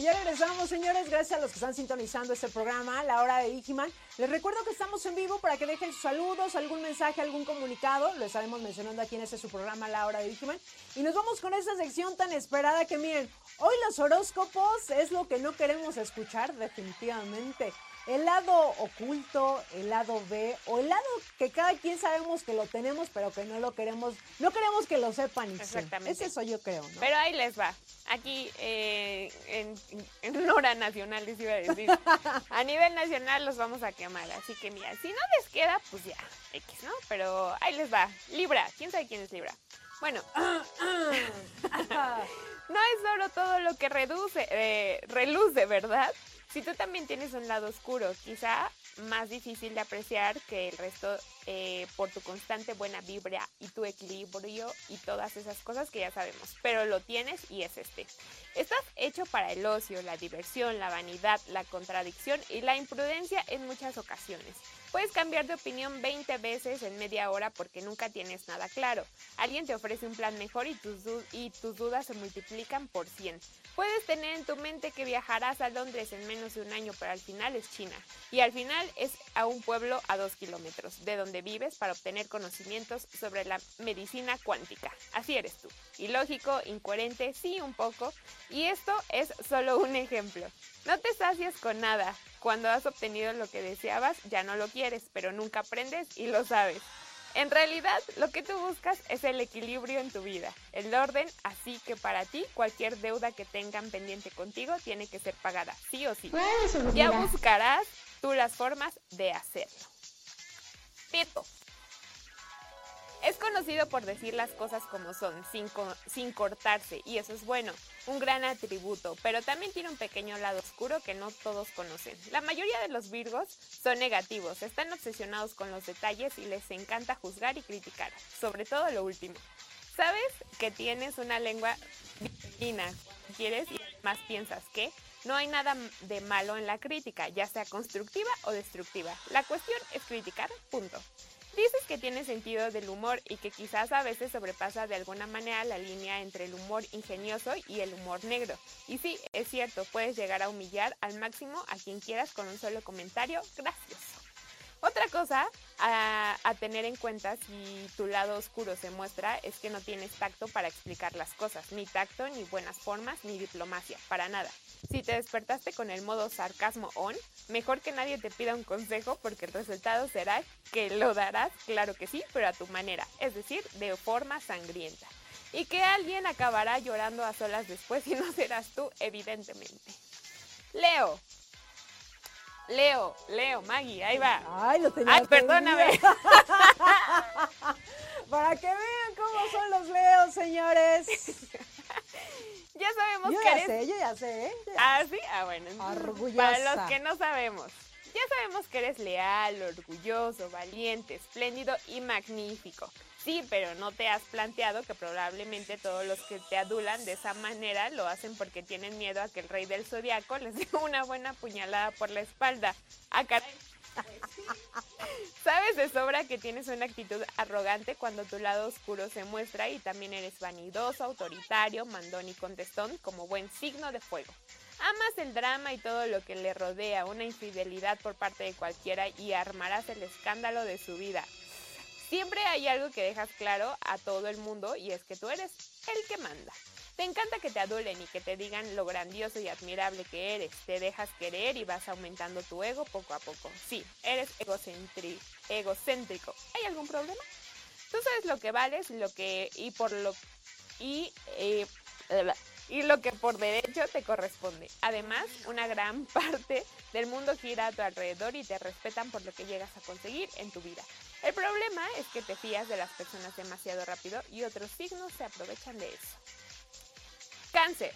Y ya regresamos, señores. Gracias a los que están sintonizando este programa, La Hora de Digiman. Les recuerdo que estamos en vivo para que dejen sus saludos, algún mensaje, algún comunicado. Lo estaremos mencionando aquí en este su programa, La Hora de Digiman. Y nos vamos con esta sección tan esperada que miren, hoy los horóscopos es lo que no queremos escuchar definitivamente el lado oculto, el lado B o el lado que cada quien sabemos que lo tenemos, pero que no lo queremos, no queremos que lo sepan. Exactamente. Es eso yo creo, ¿no? Pero ahí les va. Aquí eh, en, en hora nacional les iba a decir. a nivel nacional los vamos a quemar. Así que mira, si no les queda, pues ya, X, ¿no? Pero ahí les va. Libra, ¿quién sabe quién es Libra? Bueno, no es solo todo lo que reduce, eh, reluce, ¿verdad? Si tú también tienes un lado oscuro, quizá más difícil de apreciar que el resto eh, por tu constante buena vibra y tu equilibrio y todas esas cosas que ya sabemos, pero lo tienes y es este. Estás hecho para el ocio, la diversión, la vanidad, la contradicción y la imprudencia en muchas ocasiones. Puedes cambiar de opinión 20 veces en media hora porque nunca tienes nada claro. Alguien te ofrece un plan mejor y tus, y tus dudas se multiplican por 100. Puedes tener en tu mente que viajarás a Londres en menos de un año, pero al final es China. Y al final es a un pueblo a dos kilómetros de donde vives para obtener conocimientos sobre la medicina cuántica. Así eres tú. Ilógico, incoherente, sí un poco. Y esto es solo un ejemplo. No te sacias con nada. Cuando has obtenido lo que deseabas, ya no lo quieres, pero nunca aprendes y lo sabes. En realidad, lo que tú buscas es el equilibrio en tu vida, el orden, así que para ti cualquier deuda que tengan pendiente contigo tiene que ser pagada, sí o sí. Ya buscarás tú las formas de hacerlo. Es conocido por decir las cosas como son, sin, sin cortarse, y eso es bueno, un gran atributo, pero también tiene un pequeño lado oscuro que no todos conocen. La mayoría de los virgos son negativos, están obsesionados con los detalles y les encanta juzgar y criticar, sobre todo lo último. Sabes que tienes una lengua divina, quieres y más piensas que no hay nada de malo en la crítica, ya sea constructiva o destructiva. La cuestión es criticar, punto. Dices que tiene sentido del humor y que quizás a veces sobrepasa de alguna manera la línea entre el humor ingenioso y el humor negro. Y sí, es cierto, puedes llegar a humillar al máximo a quien quieras con un solo comentario gracioso. Otra cosa a, tener en cuenta si tu lado oscuro se muestra es que no tienes tacto para explicar las cosas, ni tacto, ni buenas formas, ni diplomacia, para nada. Si te despertaste con el modo sarcasmo on, mejor que nadie te pida un consejo porque el resultado será que lo darás, claro que sí, pero a tu manera, es decir, de forma sangrienta. Y que alguien acabará llorando a solas después y no serás tú, evidentemente. Leo, Leo, Leo, Maggie, ahí va. Ay, lo tenía Ay, perdóname. Para que vean cómo son los Leos, señores. ya sabemos yo que ya eres... sé, yo ya sé. ¿eh? Ah, sí, ah, bueno. Orgullosa. Para los que no sabemos. Ya sabemos que eres leal, orgulloso, valiente, espléndido y magnífico. Sí, pero no te has planteado que probablemente todos los que te adulan de esa manera lo hacen porque tienen miedo a que el rey del zodiaco les dé una buena puñalada por la espalda. Acá. Sabes de sobra que tienes una actitud arrogante cuando tu lado oscuro se muestra y también eres vanidoso, autoritario, mandón y contestón como buen signo de fuego. Amas el drama y todo lo que le rodea, una infidelidad por parte de cualquiera y armarás el escándalo de su vida. Siempre hay algo que dejas claro a todo el mundo y es que tú eres el que manda. Te encanta que te adulen y que te digan lo grandioso y admirable que eres. Te dejas querer y vas aumentando tu ego poco a poco. Sí, eres egocéntrico. ¿Hay algún problema? Tú sabes lo que vales lo que, y por lo y, eh, y lo que por derecho te corresponde. Además, una gran parte del mundo gira a tu alrededor y te respetan por lo que llegas a conseguir en tu vida. El problema es que te fías de las personas demasiado rápido y otros signos se aprovechan de eso. Cáncer.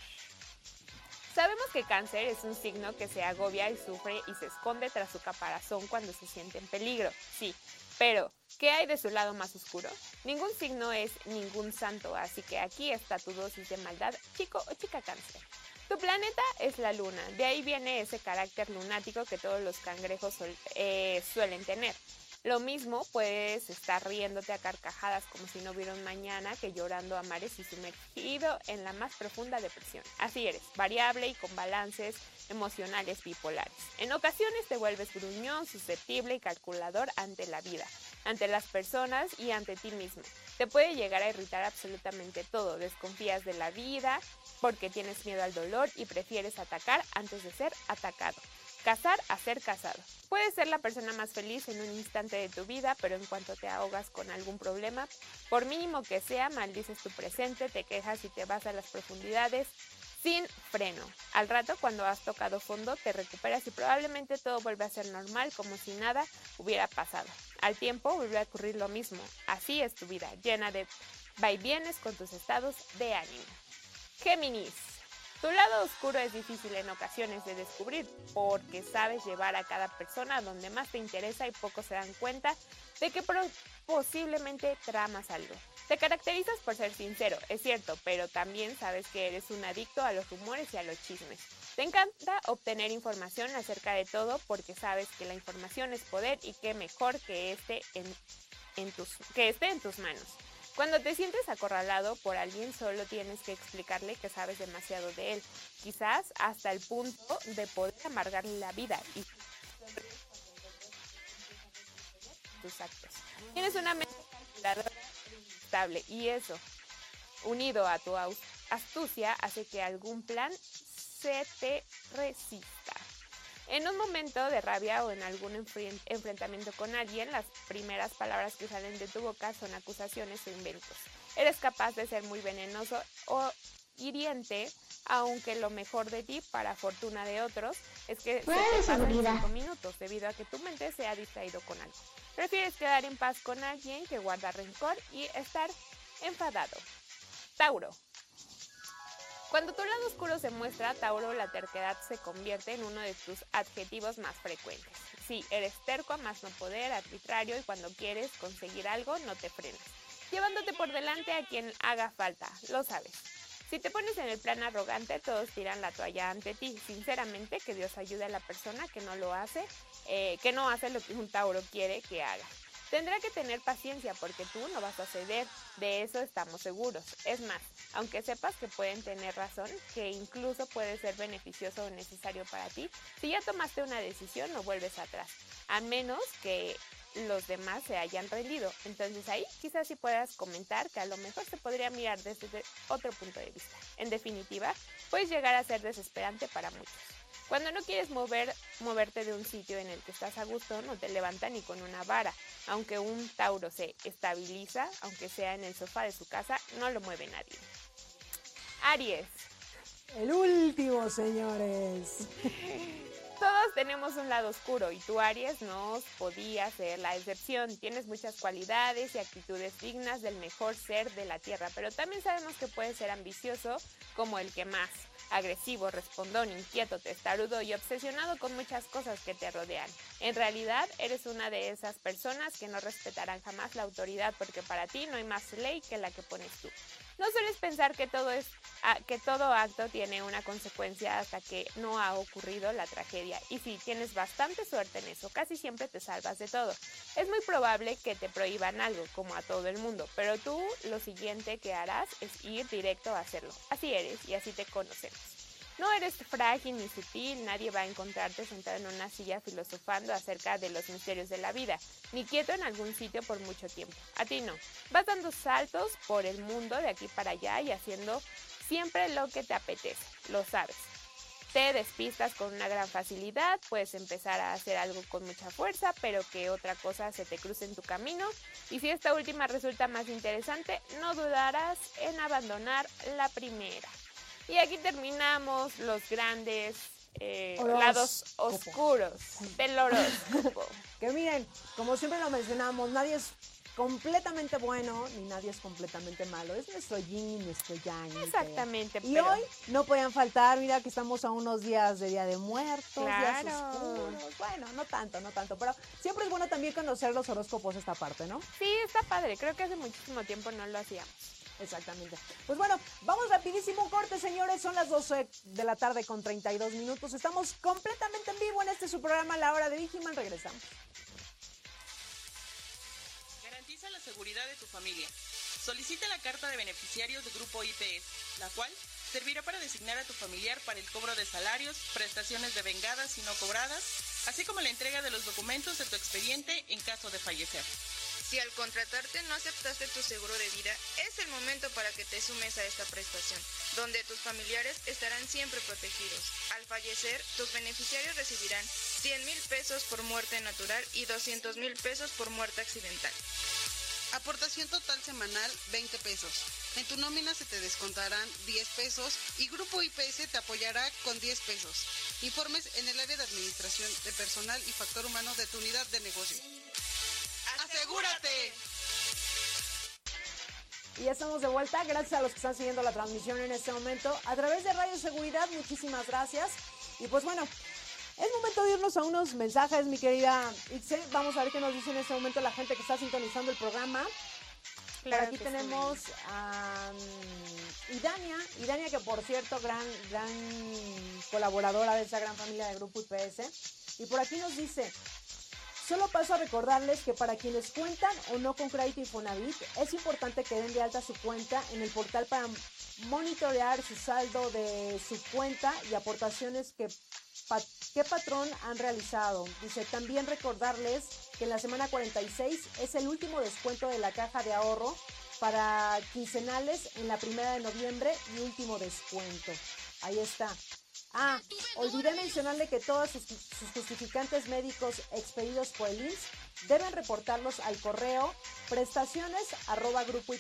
Sabemos que cáncer es un signo que se agobia y sufre y se esconde tras su caparazón cuando se siente en peligro. Sí, pero ¿qué hay de su lado más oscuro? Ningún signo es ningún santo, así que aquí está tu dosis de maldad, chico o chica cáncer. Tu planeta es la luna, de ahí viene ese carácter lunático que todos los cangrejos eh, suelen tener. Lo mismo puedes estar riéndote a carcajadas como si no hubiera mañana que llorando a mares y sumergido en la más profunda depresión. Así eres, variable y con balances emocionales bipolares. En ocasiones te vuelves gruñón, susceptible y calculador ante la vida, ante las personas y ante ti mismo. Te puede llegar a irritar absolutamente todo, desconfías de la vida porque tienes miedo al dolor y prefieres atacar antes de ser atacado. Casar a ser casado. Puedes ser la persona más feliz en un instante de tu vida, pero en cuanto te ahogas con algún problema, por mínimo que sea, maldices tu presente, te quejas y te vas a las profundidades sin freno. Al rato, cuando has tocado fondo, te recuperas y probablemente todo vuelve a ser normal, como si nada hubiera pasado. Al tiempo, vuelve a ocurrir lo mismo. Así es tu vida, llena de vaivienes con tus estados de ánimo. Géminis. Tu lado oscuro es difícil en ocasiones de descubrir porque sabes llevar a cada persona donde más te interesa y pocos se dan cuenta de que posiblemente tramas algo. Te caracterizas por ser sincero, es cierto, pero también sabes que eres un adicto a los rumores y a los chismes. Te encanta obtener información acerca de todo porque sabes que la información es poder y que mejor que esté en, tus, que esté en tus manos. Cuando te sientes acorralado por alguien, solo tienes que explicarle que sabes demasiado de él, quizás hasta el punto de poder amargarle la vida y tus actos. Tienes una mente estable y eso, unido a tu astucia, hace que algún plan se te resista. En un momento de rabia o en algún enfrentamiento con alguien, las primeras palabras que salen de tu boca son acusaciones o inventos. Eres capaz de ser muy venenoso o hiriente, aunque lo mejor de ti, para fortuna de otros, es que se te pasan cinco minutos debido a que tu mente se ha distraído con algo. Prefieres quedar en paz con alguien que guarda rencor y estar enfadado. Tauro. Cuando tu lado oscuro se muestra, Tauro, la terquedad se convierte en uno de tus adjetivos más frecuentes. Sí, eres terco a más no poder, arbitrario y cuando quieres conseguir algo no te frenas, llevándote por delante a quien haga falta, lo sabes. Si te pones en el plan arrogante, todos tiran la toalla ante ti. Sinceramente, que Dios ayude a la persona que no lo hace, eh, que no hace lo que un Tauro quiere que haga. Tendrá que tener paciencia porque tú no vas a ceder, de eso estamos seguros. Es más, aunque sepas que pueden tener razón, que incluso puede ser beneficioso o necesario para ti, si ya tomaste una decisión no vuelves atrás, a menos que los demás se hayan rendido. Entonces ahí quizás sí puedas comentar que a lo mejor se podría mirar desde otro punto de vista. En definitiva, puedes llegar a ser desesperante para muchos. Cuando no quieres mover, moverte de un sitio en el que estás a gusto, no te levanta ni con una vara. Aunque un Tauro se estabiliza, aunque sea en el sofá de su casa, no lo mueve nadie. Aries. El último, señores. Todos tenemos un lado oscuro y tú, Aries, no podía ser la excepción. Tienes muchas cualidades y actitudes dignas del mejor ser de la Tierra, pero también sabemos que puedes ser ambicioso como el que más agresivo, respondón, inquieto, testarudo y obsesionado con muchas cosas que te rodean. En realidad, eres una de esas personas que no respetarán jamás la autoridad porque para ti no hay más ley que la que pones tú. No sueles pensar que todo, es, que todo acto tiene una consecuencia hasta que no ha ocurrido la tragedia. Y si tienes bastante suerte en eso, casi siempre te salvas de todo. Es muy probable que te prohíban algo, como a todo el mundo, pero tú lo siguiente que harás es ir directo a hacerlo. Así eres y así te conocemos. No eres frágil ni sutil, nadie va a encontrarte sentado en una silla filosofando acerca de los misterios de la vida, ni quieto en algún sitio por mucho tiempo. A ti no. Vas dando saltos por el mundo de aquí para allá y haciendo siempre lo que te apetece, lo sabes. Te despistas con una gran facilidad, puedes empezar a hacer algo con mucha fuerza, pero que otra cosa se te cruce en tu camino. Y si esta última resulta más interesante, no dudarás en abandonar la primera. Y aquí terminamos los grandes eh, lados oscuros del horóscopo. que miren, como siempre lo mencionamos, nadie es completamente bueno ni nadie es completamente malo. Es nuestro yin y nuestro yang. Exactamente. Y hoy no podían faltar, mira que estamos a unos días de Día de Muertos, días oscuros. Bueno, no tanto, no tanto, pero siempre es bueno también conocer los horóscopos esta parte, ¿no? Sí, está padre. Creo que hace muchísimo tiempo no lo hacíamos. Exactamente. Pues bueno, vamos rapidísimo corte, señores. Son las 12 de la tarde con 32 minutos. Estamos completamente en vivo en este su programa La Hora de Vigiman. Regresamos. Seguridad de tu familia. Solicita la carta de beneficiarios de Grupo IPS, la cual servirá para designar a tu familiar para el cobro de salarios, prestaciones de vengadas y no cobradas, así como la entrega de los documentos de tu expediente en caso de fallecer. Si al contratarte no aceptaste tu seguro de vida, es el momento para que te sumes a esta prestación, donde tus familiares estarán siempre protegidos. Al fallecer, tus beneficiarios recibirán 100 mil pesos por muerte natural y 200 mil pesos por muerte accidental. Aportación total semanal 20 pesos. En tu nómina se te descontarán 10 pesos y Grupo IPS te apoyará con 10 pesos. Informes en el área de administración de personal y factor humano de tu unidad de negocio. ¡Asegúrate! Y ya estamos de vuelta. Gracias a los que están siguiendo la transmisión en este momento a través de Radio Seguridad. Muchísimas gracias. Y pues bueno, es momento de irnos a unos mensajes, mi querida Ixe. Vamos a ver qué nos dice en este momento la gente que está sintonizando el programa. Por aquí tenemos a um, Idania, Idania que por cierto, gran, gran colaboradora de esa gran familia de Grupo IPS. Y por aquí nos dice, Solo paso a recordarles que para quienes cuentan o no con crédito Infonavit, es importante que den de alta su cuenta en el portal para monitorear su saldo de su cuenta y aportaciones que, qué patrón han realizado. Dice, también recordarles que en la semana 46 es el último descuento de la caja de ahorro para quincenales en la primera de noviembre y último descuento. Ahí está. Ah, olvidé mencionarle que todos sus, justificantes médicos expedidos por el INS deben reportarlos al correo prestaciones arroba grupo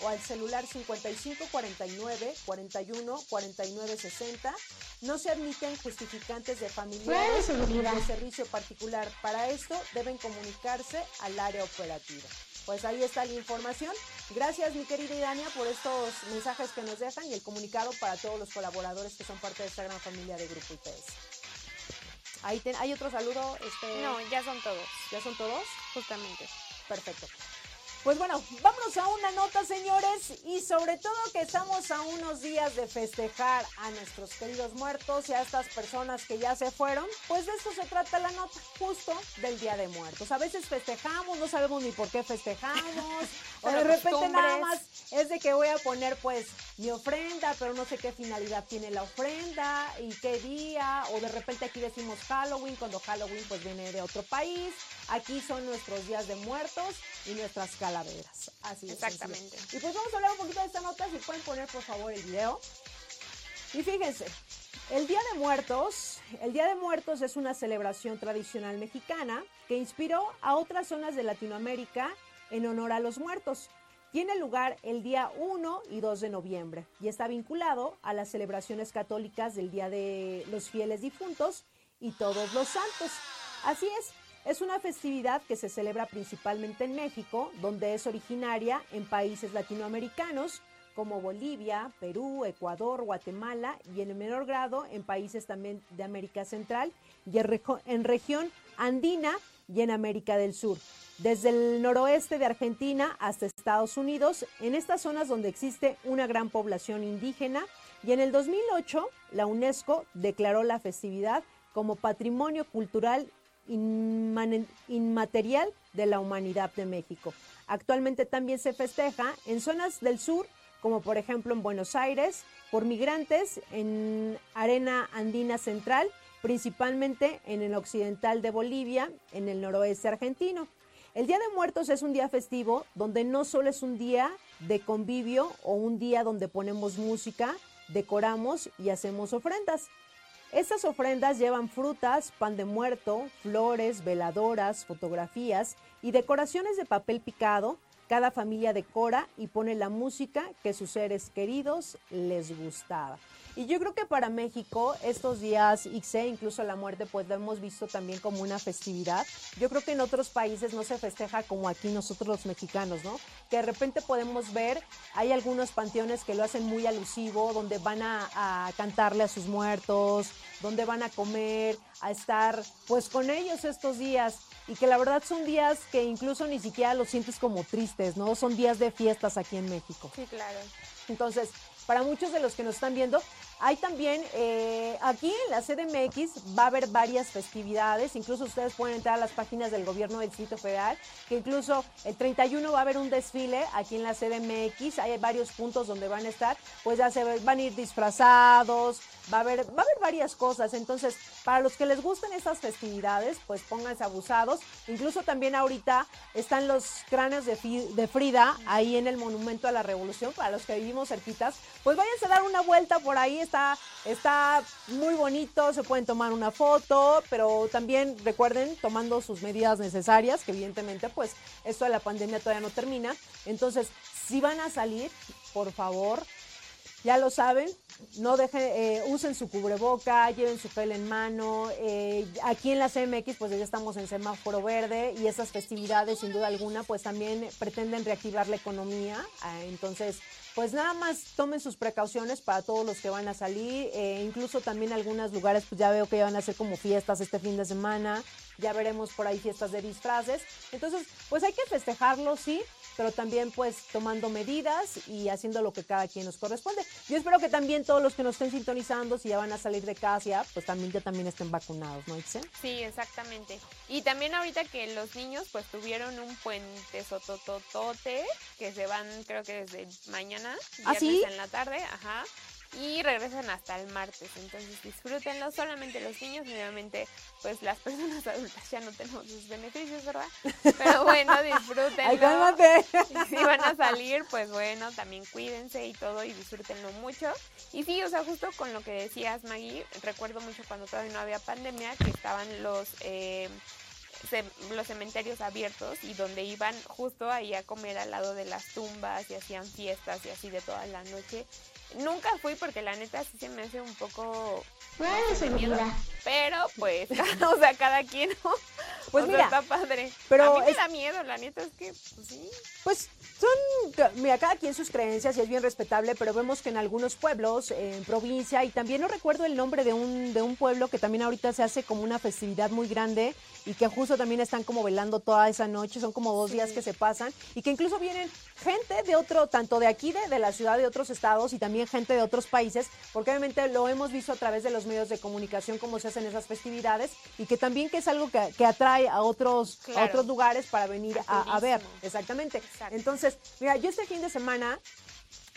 o al celular 5549 41 49 60. No se admiten justificantes de familiares de servicio particular. Para esto deben comunicarse al área operativa. Pues ahí está la información. Gracias, mi querida Idania, por estos mensajes que nos dejan y el comunicado para todos los colaboradores que son parte de esta gran familia de Grupo IPS. Ahí ¿Hay otro saludo? Este... No, ya son todos. ¿Ya son todos? Justamente. Perfecto. Pues bueno, vámonos a una nota, señores, y sobre todo que estamos a unos días de festejar a nuestros queridos muertos y a estas personas que ya se fueron. Pues de esto se trata la nota, justo del Día de Muertos. A veces festejamos, no sabemos ni por qué festejamos, o de repente nada más es de que voy a poner pues mi ofrenda, pero no sé qué finalidad tiene la ofrenda y qué día, o de repente aquí decimos Halloween, cuando Halloween pues viene de otro país. Aquí son nuestros días de muertos y nuestras calaveras. Así es. Exactamente. Y pues vamos a hablar un poquito de esta nota. Si pueden poner por favor el video. Y fíjense, el Día de Muertos, el Día de Muertos es una celebración tradicional mexicana que inspiró a otras zonas de Latinoamérica en honor a los muertos. Tiene lugar el día 1 y 2 de noviembre y está vinculado a las celebraciones católicas del Día de los Fieles Difuntos y Todos los Santos. Así es, es una festividad que se celebra principalmente en México, donde es originaria en países latinoamericanos como Bolivia, Perú, Ecuador, Guatemala y en menor grado en países también de América Central y en, región andina y en América del Sur. Desde el noroeste de Argentina hasta Estados Unidos, en estas zonas donde existe una gran población indígena, y en el 2008 la UNESCO declaró la festividad como Patrimonio Cultural inmaterial de la humanidad de México. Actualmente también se festeja en zonas del sur, como por ejemplo en Buenos Aires, por migrantes en Arena Andina Central, principalmente en el occidental de Bolivia, en el noroeste argentino. El Día de Muertos es un día festivo donde no solo es un día de convivio o un día donde ponemos música, decoramos y hacemos ofrendas. Estas ofrendas llevan frutas, pan de muerto, flores, veladoras, fotografías y decoraciones de papel picado. Cada familia decora y pone la música que sus seres queridos les gustaba. Y yo creo que para México estos días XE, incluso la muerte, pues lo hemos visto también como una festividad. Yo creo que en otros países no se festeja como aquí nosotros los mexicanos, ¿no? Que de repente podemos ver, hay algunos panteones que lo hacen muy alusivo, donde van a, a cantarle a sus muertos, donde van a comer, a estar pues con ellos estos días y que la verdad son días que incluso ni siquiera los sientes como tristes, ¿no? Son días de fiestas aquí en México. Sí, claro. Entonces, para muchos de los que nos están viendo, hay también, eh, aquí en la CDMX va a haber varias festividades, incluso ustedes pueden entrar a las páginas del gobierno del Distrito Federal, que incluso el 31 va a haber un desfile aquí en la CDMX, hay varios puntos donde van a estar, pues ya se van a ir disfrazados, va a haber, va a haber varias cosas, entonces para los que les gusten estas festividades, pues pónganse abusados, incluso también ahorita están los cráneos de, de Frida ahí en el Monumento a la Revolución, para los que vivimos cerquitas, pues váyanse a dar una vuelta por ahí, está, está muy bonito, se pueden tomar una foto, pero también recuerden tomando sus medidas necesarias, que evidentemente pues esto de la pandemia todavía no termina. Entonces, si van a salir, por favor, ya lo saben, no dejen, eh, usen su cubreboca, lleven su gel en mano. Eh, aquí en la CMX, pues ya estamos en semáforo verde y esas festividades, sin duda alguna, pues también pretenden reactivar la economía. Ah, entonces, pues nada más tomen sus precauciones para todos los que van a salir. Eh, incluso también algunos lugares, pues ya veo que van a hacer como fiestas este fin de semana. Ya veremos por ahí fiestas de disfraces. Entonces, pues hay que festejarlo, sí, pero también pues tomando medidas y haciendo lo que cada quien nos corresponde. Yo espero que también todos los que nos estén sintonizando, si ya van a salir de casa, pues también ya también estén vacunados, ¿no, Itze? Sí, exactamente. Y también ahorita que los niños pues tuvieron un puente sotototote que se van creo que desde mañana, ¿Ah, viernes en la tarde, ajá y regresan hasta el martes. Entonces disfrútenlo, solamente los niños, obviamente pues las personas adultas ya no tenemos sus beneficios, ¿verdad? Pero bueno, disfrútenlo. y si van a salir, pues bueno, también cuídense y todo y disfrútenlo mucho. Y sí, o sea, justo con lo que decías, Maggie, recuerdo mucho cuando todavía no había pandemia, que estaban los... Eh, los cementerios abiertos y donde iban justo ahí a comer al lado de las tumbas y hacían fiestas y así de toda la noche. Nunca fui porque la neta sí se me hace un poco miedo, pero pues, o sea, cada quien, Pues mira, está padre. Pero a mí me da miedo, la neta es que, pues sí. Pues son, mira, cada quien sus creencias y es bien respetable, pero vemos que en algunos pueblos, en provincia, y también no recuerdo el nombre de un, de un pueblo que también ahorita se hace como una festividad muy grande y que justo también están como velando toda esa noche, son como dos días que se pasan y que incluso vienen gente de otro, tanto de aquí, de, de la ciudad, de otros estados y también gente de otros países, porque obviamente lo hemos visto a través de los medios de comunicación cómo se hacen esas festividades y que también que es algo que, atrae a otros, a otros lugares para venir a, ver, exactamente. Entonces, mira, yo este fin de semana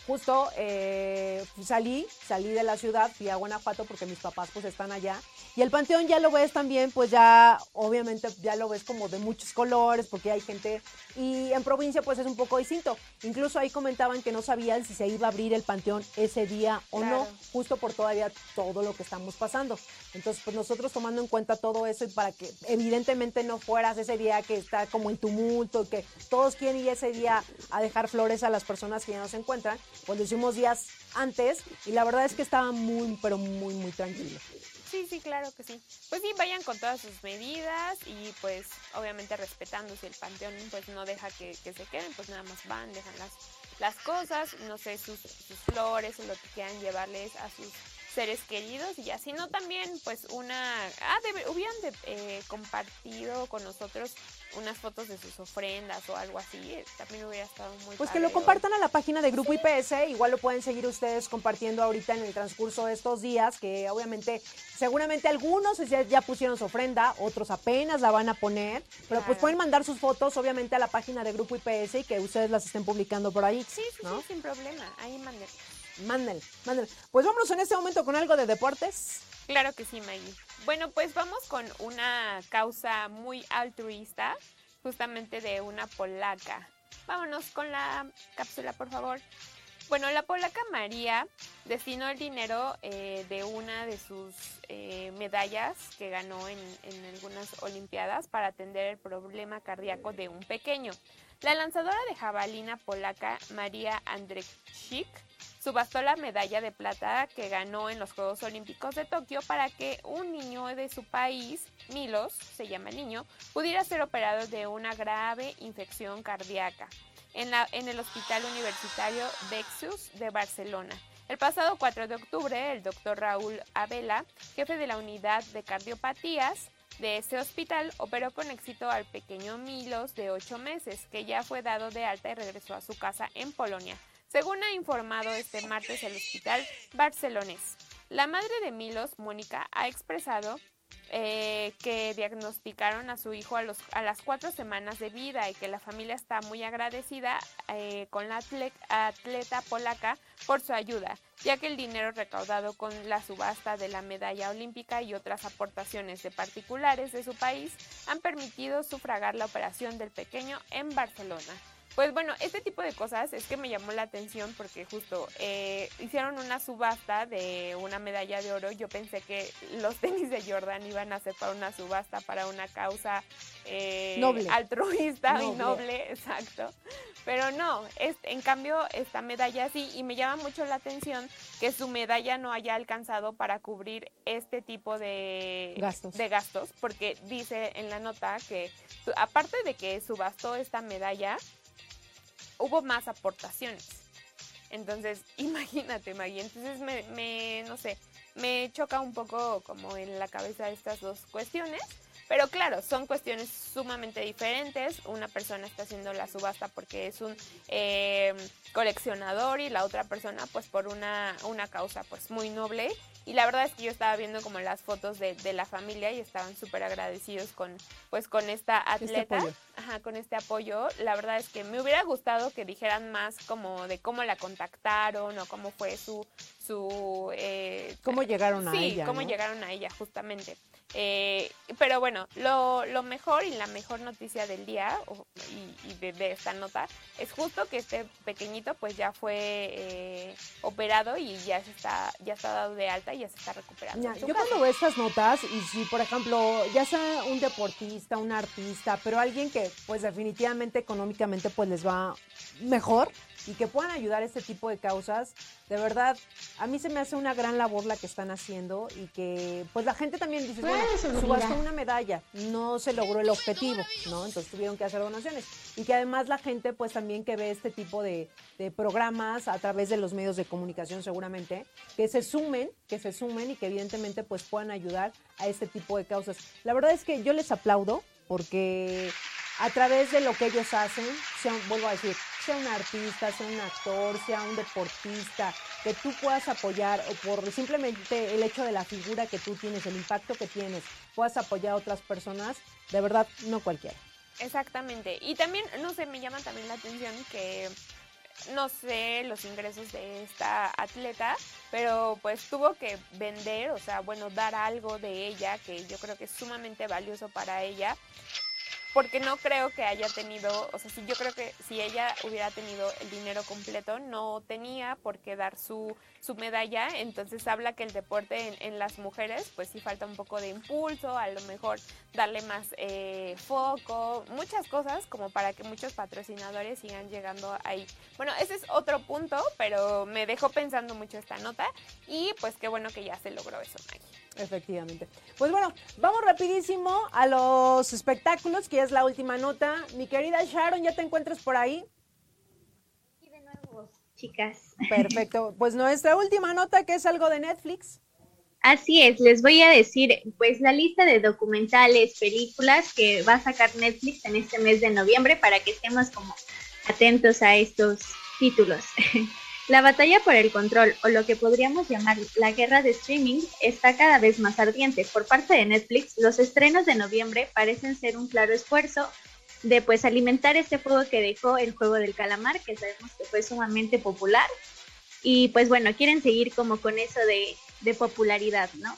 justo eh, salí, salí de la ciudad, fui a Guanajuato porque mis papás pues están allá. Y el panteón ya lo ves también, pues ya obviamente ya lo ves como de muchos colores porque hay gente y en provincia pues es un poco distinto. Incluso ahí comentaban que no sabían si se iba a abrir el panteón ese día o no, justo por todavía todo lo que estamos pasando. Entonces pues nosotros tomando en cuenta todo eso y para que evidentemente no fueras ese día que está como en tumulto, que todos quieren ir ese día a dejar flores a las personas que ya no se encuentran, pues lo hicimos días antes y la verdad es que estaba muy, pero muy, muy tranquilo. Sí, sí, claro que sí. Pues sí, vayan con todas sus medidas y pues obviamente respetando si el panteón pues no deja que, se queden, pues nada más van, dejan las, las cosas, no sé, sus, sus flores o lo que quieran llevarles a sus seres queridos y ya, no también pues una, ah, hubieran eh, compartido con nosotros unas fotos de sus ofrendas o algo así, eh, también hubiera estado muy Pues que lo compartan a la página de Grupo IPS, igual lo pueden seguir ustedes compartiendo ahorita en el transcurso de estos días, que obviamente, seguramente algunos ya, pusieron su ofrenda, otros apenas la van a poner, pero pues pueden mandar sus fotos obviamente a la página de Grupo IPS y que ustedes las estén publicando por ahí. Sí, sí, sí sin problema, ahí manden. Mándale, mándale. Pues vámonos en este momento con algo de deportes. Claro que sí, Maggie. Bueno, pues vamos con una causa muy altruista, justamente de una polaca. Vámonos con la cápsula, por favor. Bueno, la polaca María destinó el dinero eh, de una de sus eh, medallas que ganó en, en, algunas Olimpiadas para atender el problema cardíaco de un pequeño. La lanzadora de jabalina polaca María Andrzejczyk subastó la medalla de plata que ganó en los Juegos Olímpicos de Tokio para que un niño de su país, Milos, se llama el niño, pudiera ser operado de una grave infección cardíaca en, el Hospital Universitario Dexus de Barcelona. El pasado 4 de octubre, el doctor Raúl Abela, jefe de la unidad de cardiopatías, de ese hospital operó con éxito al pequeño Milos de 8 meses, que ya fue dado de alta y regresó a su casa en Polonia según ha informado este martes el hospital barcelonés. La madre de Milos, Mónica, ha expresado eh, que diagnosticaron a su hijo a, los, a las cuatro semanas de vida y que la familia está muy agradecida eh, con la atleta, polaca por su ayuda, ya que el dinero recaudado con la subasta de la medalla olímpica y otras aportaciones de particulares de su país han permitido sufragar la operación del pequeño en Barcelona. Pues bueno, este tipo de cosas es que me llamó la atención porque justo eh, hicieron una subasta de una medalla de oro. Yo pensé que los tenis de Jordan iban a ser para una subasta, para una causa eh, noble. altruista y noble, exacto. Pero no, es, en cambio esta medalla sí, y me llama mucho la atención que su medalla no haya alcanzado para cubrir este tipo de gastos, de gastos porque dice en la nota que aparte de que subastó esta medalla, hubo más aportaciones. Entonces, imagínate, Maggie. Entonces, me, me, no sé, me choca un poco como en la cabeza estas dos cuestiones. Pero claro, son cuestiones sumamente diferentes. Una persona está haciendo la subasta porque es un eh, coleccionador y la otra persona pues por una, una causa pues muy noble y la verdad es que yo estaba viendo como las fotos de, de la familia y estaban súper agradecidos con, pues, con esta este atleta, ajá, con este apoyo. La verdad es que me hubiera gustado que dijeran más como de cómo la contactaron o cómo fue su, su eh, cómo llegaron a ella. Sí, cómo llegaron a ella, justamente. Eh, pero bueno, lo, lo, mejor y la mejor noticia del día y, de, esta nota es justo que este pequeñito pues ya fue eh, operado y ya se está ya está dado de alta y ya se está recuperando. yo cuando veo estas notas y si por ejemplo ya sea un deportista, un artista, pero alguien que pues definitivamente económicamente pues les va mejor, y que puedan ayudar a este tipo de causas, de verdad, a mí se me hace una gran labor la que están haciendo y que pues la gente también dice, bueno, subastó una medalla, no se logró el objetivo, ¿no? Entonces tuvieron que hacer donaciones. Y que además la gente pues también que ve este tipo de, de programas a través de los medios de comunicación seguramente, que se sumen, que se sumen y que evidentemente pues puedan ayudar a este tipo de causas. La verdad es que yo les aplaudo porque a través de lo que ellos hacen, vuelvo a decir, sea un artista, sea un actor, sea un deportista, que tú puedas apoyar por simplemente el hecho de la figura que tú tienes, el impacto que tienes, puedas apoyar a otras personas, de verdad, no cualquiera. Exactamente. Y también, no sé, me llama también la atención que no sé los ingresos de esta atleta, pero pues tuvo que vender, o sea, bueno, dar algo de ella que yo creo que es sumamente valioso para ella porque no creo que haya tenido, o sea, si yo creo que si ella hubiera tenido el dinero completo, no tenía por qué dar su, su medalla, entonces habla que el deporte en, las mujeres, pues sí falta un poco de impulso, a lo mejor darle más eh, foco, muchas cosas como para que muchos patrocinadores sigan llegando ahí. Bueno, ese es otro punto, pero me dejó pensando mucho esta nota y pues qué bueno que ya se logró eso, Maggie. Efectivamente. Pues bueno, vamos rapidísimo a los espectáculos, que es la última nota. Mi querida Sharon, ¿ya te encuentras por ahí? Y de nuevo, chicas. Perfecto. Pues nuestra última nota, que es algo de Netflix. Así es, les voy a decir pues la lista de documentales, películas que va a sacar Netflix en este mes de noviembre para que estemos como atentos a estos títulos. La batalla por el control, o lo que podríamos llamar la guerra de streaming, está cada vez más ardiente. Por parte de Netflix, los estrenos de noviembre parecen ser un claro esfuerzo de pues alimentar este fuego que dejó el juego del calamar, que sabemos que fue sumamente popular. Y pues bueno, quieren seguir como con eso de, popularidad, ¿no?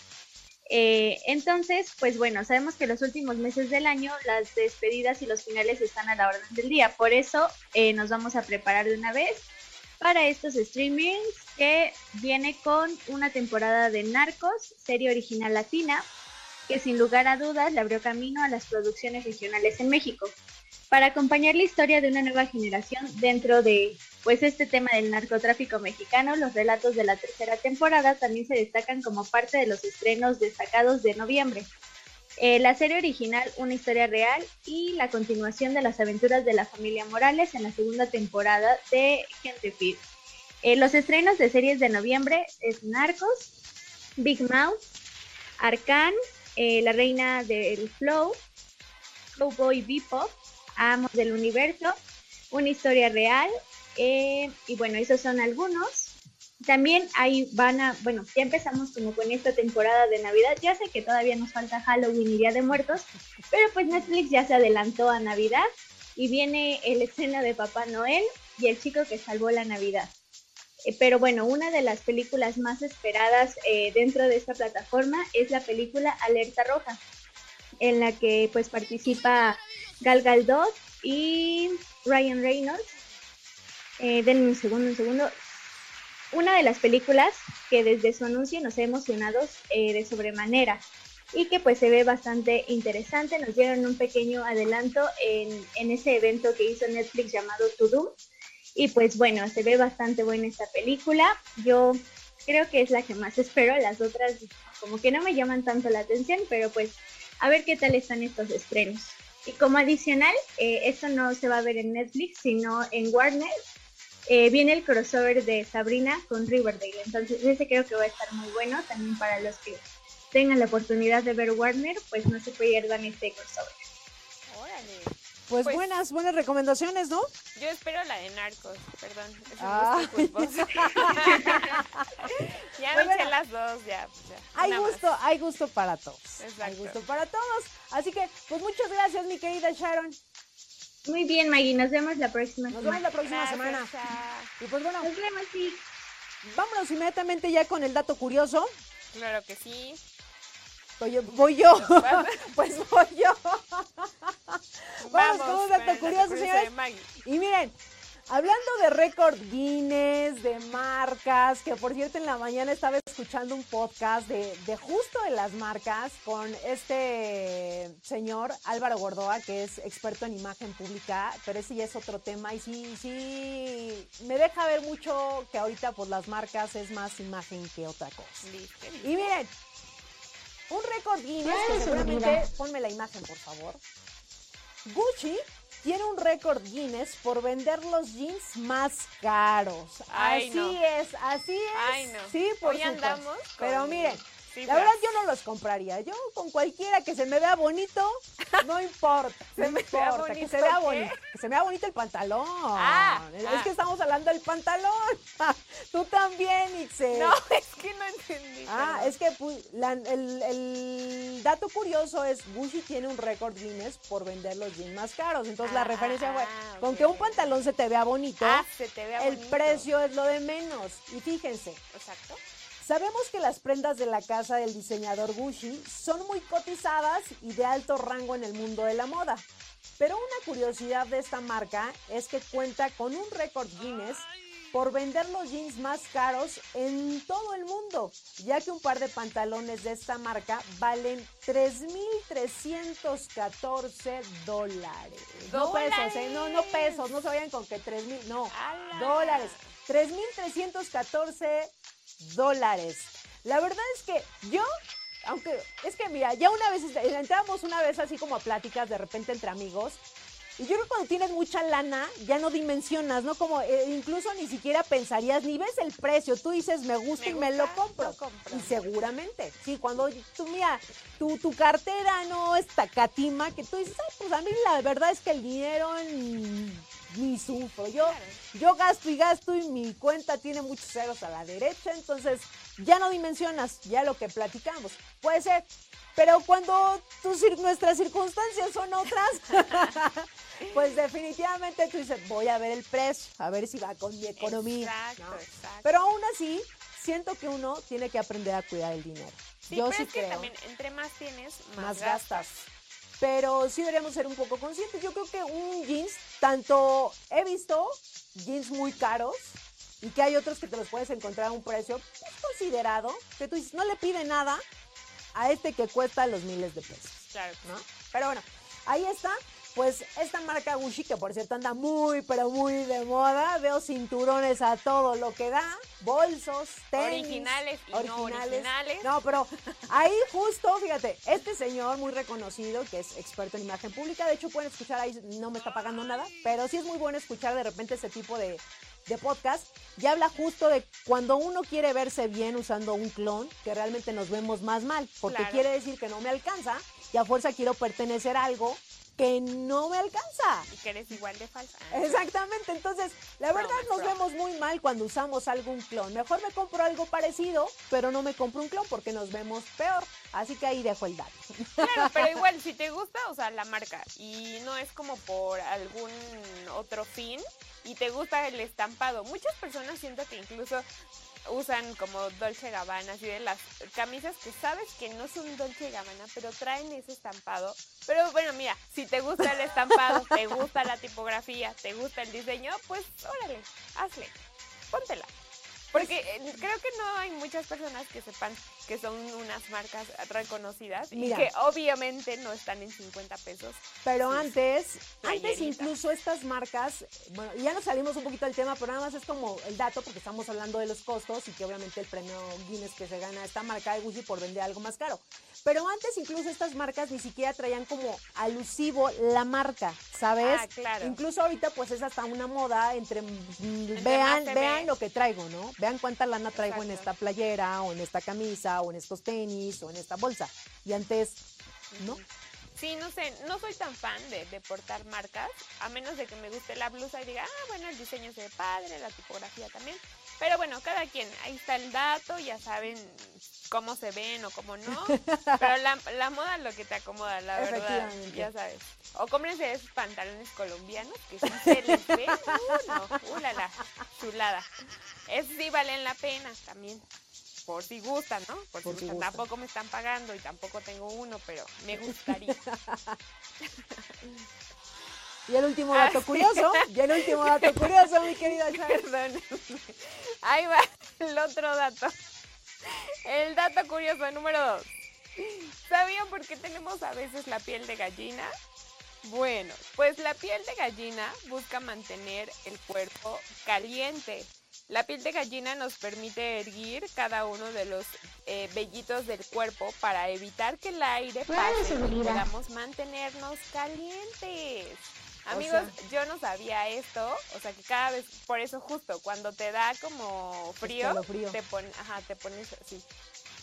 Eh, entonces, pues bueno, sabemos que los últimos meses del año las despedidas y los finales están a la orden del día. Por eso eh, nos vamos a preparar de una vez para estos streamings que viene con una temporada de Narcos, serie original latina, que sin lugar a dudas le abrió camino a las producciones regionales en México. Para acompañar la historia de una nueva generación dentro de pues este tema del narcotráfico mexicano, los relatos de la tercera temporada también se destacan como parte de los estrenos destacados de noviembre. Eh, la serie original, una historia real y la continuación de las aventuras de la familia Morales en la segunda temporada de Gente Feed. Eh, los estrenos de series de noviembre es Narcos, Big Mouth, Arcan, eh, La Reina del Flow, Cowboy Bebop, Amos del Universo, Una Historia Real, y bueno, esos son algunos. También ahí van a, bueno, ya empezamos como con esta temporada de Navidad. Ya sé que todavía nos falta Halloween y Día de Muertos, pero pues Netflix ya se adelantó a Navidad y viene el escena de Papá Noel y el chico que salvó la Navidad. Eh, pero bueno, una de las películas más esperadas eh, dentro de esta plataforma es la película Alerta Roja, en la que pues participa Gal Gadot y Ryan Reynolds. Eh, denme un segundo, un segundo. Una de las películas que desde su anuncio nos ha emocionado eh, de sobremanera y que pues se ve bastante interesante. Nos dieron un pequeño adelanto en, en ese evento que hizo Netflix llamado To Do. Y pues bueno, se ve bastante buena esta película. Yo creo que es la que más espero. Las otras como que no me llaman tanto la atención, pero pues a ver qué tal están estos estrenos. Y como adicional, eh, esto no se va a ver en Netflix, sino en Warner. Eh, viene el crossover de Sabrina con Riverdale. Entonces, ese creo que va a estar muy bueno también para los que tengan la oportunidad de ver Warner, pues no se pierdan este crossover. Órale. Pues, Pues- buenas, buenas recomendaciones, ¿no? Yo espero la de Narcos, perdón. Es Ah. ya Pues me eché bueno. las dos, ya. pues ya. Hay Una más. gusto, hay gusto para todos. Hay Exacto. gusto para todos. Así que, pues muchas gracias, mi querida Sharon. Muy bien, Maggie, nos vemos la próxima Nos semana. vemos la próxima Gracias, semana. Y pues bueno, Nos vemos, sí. vámonos inmediatamente ya con el dato curioso. Claro que sí. Voy yo. Voy yo. pues voy yo. Vamos, con un dato curioso, de señores. Y miren, hablando de récord Guinness, de marcas, que por cierto en la mañana estaba escuchando un podcast de, de justo de las marcas con este señor Álvaro Gordoa, que es experto en imagen pública, pero ese ya es otro tema y sí, sí, me deja ver mucho que ahorita pues las marcas es más imagen que otra cosa. Y miren, un récord Guinness, que seguramente, ponme la imagen por favor. Gucci tiene un récord Guinness por vender los jeans más caros. Ay, así no. es, así es. Ay, no. Sí, por Hoy supuesto. andamos Pero miren. La verdad yo no los compraría. Yo con cualquiera que se me vea bonito, no importa. Se no me vea importa, que se vea bonito. Que se me vea bonito el pantalón. Ah, es ah. que estamos hablando del pantalón. Tú también, Ixel. No, es que no entendí. Ah, es que pu- la- el, el dato curioso es Gucci tiene un récord Guinness por vender los jeans más caros. Entonces la Ah, referencia fue, con que un pantalón se te vea bonito, se te vea el bonito. precio es lo de menos. Y fíjense, Exacto. Sabemos que las prendas de la casa del diseñador Gucci son muy cotizadas y de alto rango en el mundo de la moda. Pero una curiosidad de esta marca es que cuenta con un récord Guinness por vender los jeans más caros en todo el mundo, ya que un par de pantalones de esta marca valen 3.314 dólares. No pesos, ¿eh? no, no pesos, no se vayan con que 3.000, no, dólares. 3.314 dólares. La verdad es que yo, aunque es que mira, ya una vez est- entramos una vez así como a pláticas de repente entre amigos. Y yo creo que cuando tienes mucha lana, ya no dimensionas, ¿no? Como eh, incluso ni siquiera pensarías, ni ves el precio. Tú dices, me gusta Me y me lo compro. lo compro. Y seguramente, sí, cuando tú, mira, tu, tu cartera no es tacatima, que tú dices, "Ay, pues a mí la verdad es que el dinero ni, ni sufro. Yo, yo gasto y gasto y mi cuenta tiene muchos ceros a la derecha, entonces ya no dimensionas ya lo que platicamos. Puede ser, pero cuando tus, nuestras circunstancias son otras, pues definitivamente tú dices, voy a ver el precio, a ver si va con mi economía. Exacto, ¿no? exacto. Pero aún así, siento que uno tiene que aprender a cuidar el dinero. Sí, Yo pero sí es que creo. también entre más tienes, más, más gastas. gastas. Pero sí deberíamos ser un poco conscientes. Yo creo que un jeans, tanto he visto jeans muy caros y que hay otros que te los puedes encontrar a un precio pues, considerado, que tú dices, no le pide nada a este que cuesta los miles de pesos. Claro. ¿no? Pero bueno, ahí está. Pues esta marca Gucci, que por cierto anda muy, pero muy de moda. Veo cinturones a todo lo que da, bolsos, tenis. Originales y no originales. No, pero ahí justo, fíjate, este señor muy reconocido, que es experto en imagen pública, de hecho pueden escuchar ahí, no me está pagando nada, pero sí es muy bueno escuchar de repente ese tipo de, de podcast. Y habla justo de cuando uno quiere verse bien usando un clon, que realmente nos vemos más mal, porque Claro. quiere decir que no me alcanza y a fuerza quiero pertenecer a algo que no me alcanza. Y que eres igual de falsa. Exactamente, entonces la verdad nos vemos muy mal cuando usamos algún clon. Mejor me compro algo parecido, pero no me compro un clon porque nos vemos peor. Así que ahí dejo el dato. Claro, pero igual, si te gusta, o sea, la marca y no es como por algún otro fin y te gusta el estampado. Muchas personas siento que incluso usan como Dolce Gabbana, así de las camisas que sabes que no son Dolce Gabbana, pero traen ese estampado. Pero bueno, mira, si te gusta el estampado, te gusta la tipografía, te gusta el diseño, pues órale, hazle, póntela. Porque eh, creo que no hay muchas personas que sepan que son unas marcas reconocidas y que obviamente no están en 50 pesos. Pero antes, antes incluso estas marcas, bueno, ya nos salimos un poquito del tema, pero nada más es como el dato porque estamos hablando de los costos y que obviamente el premio Guinness que se gana esta marca de Gucci por vender algo más caro. Pero antes incluso estas marcas ni siquiera traían como alusivo la marca, ¿sabes? Ah, claro. Incluso ahorita pues es hasta una moda entre, mm, vean, vean lo que traigo, ¿no? Vean cuánta lana traigo en esta playera o en esta camisa o en estos tenis o en esta bolsa. Y antes, ¿no? Sí, no sé, no soy tan fan de, de, portar marcas, a menos de que me guste la blusa y diga, ah, bueno, el diseño se ve padre, la tipografía también. Pero bueno, cada quien, ahí está el dato, ya saben cómo se ven o cómo no. Pero la, la moda es lo que te acomoda, la verdad, ya sabes. O cómprense esos pantalones colombianos que sí se les ve. Uh, no, uh, la, la, chulada. Esos sí valen la pena también por si gustan, ¿no? Por, si, gustan. Tampoco me están pagando y tampoco tengo uno, pero me gustaría. y el último dato ah, curioso, y el último dato curioso, mi querida Perdón. Ahí va el otro dato. El dato curioso número dos. ¿Sabían por qué tenemos a veces la piel de gallina? Bueno, pues la piel de gallina busca mantener el cuerpo caliente la piel de gallina nos permite erguir cada uno de los eh, vellitos del cuerpo para evitar que el aire pase y podamos mantenernos calientes. Amigos, yo no sabía esto, o sea que cada vez, por eso justo, cuando te da como frío, te, ajá, te pones así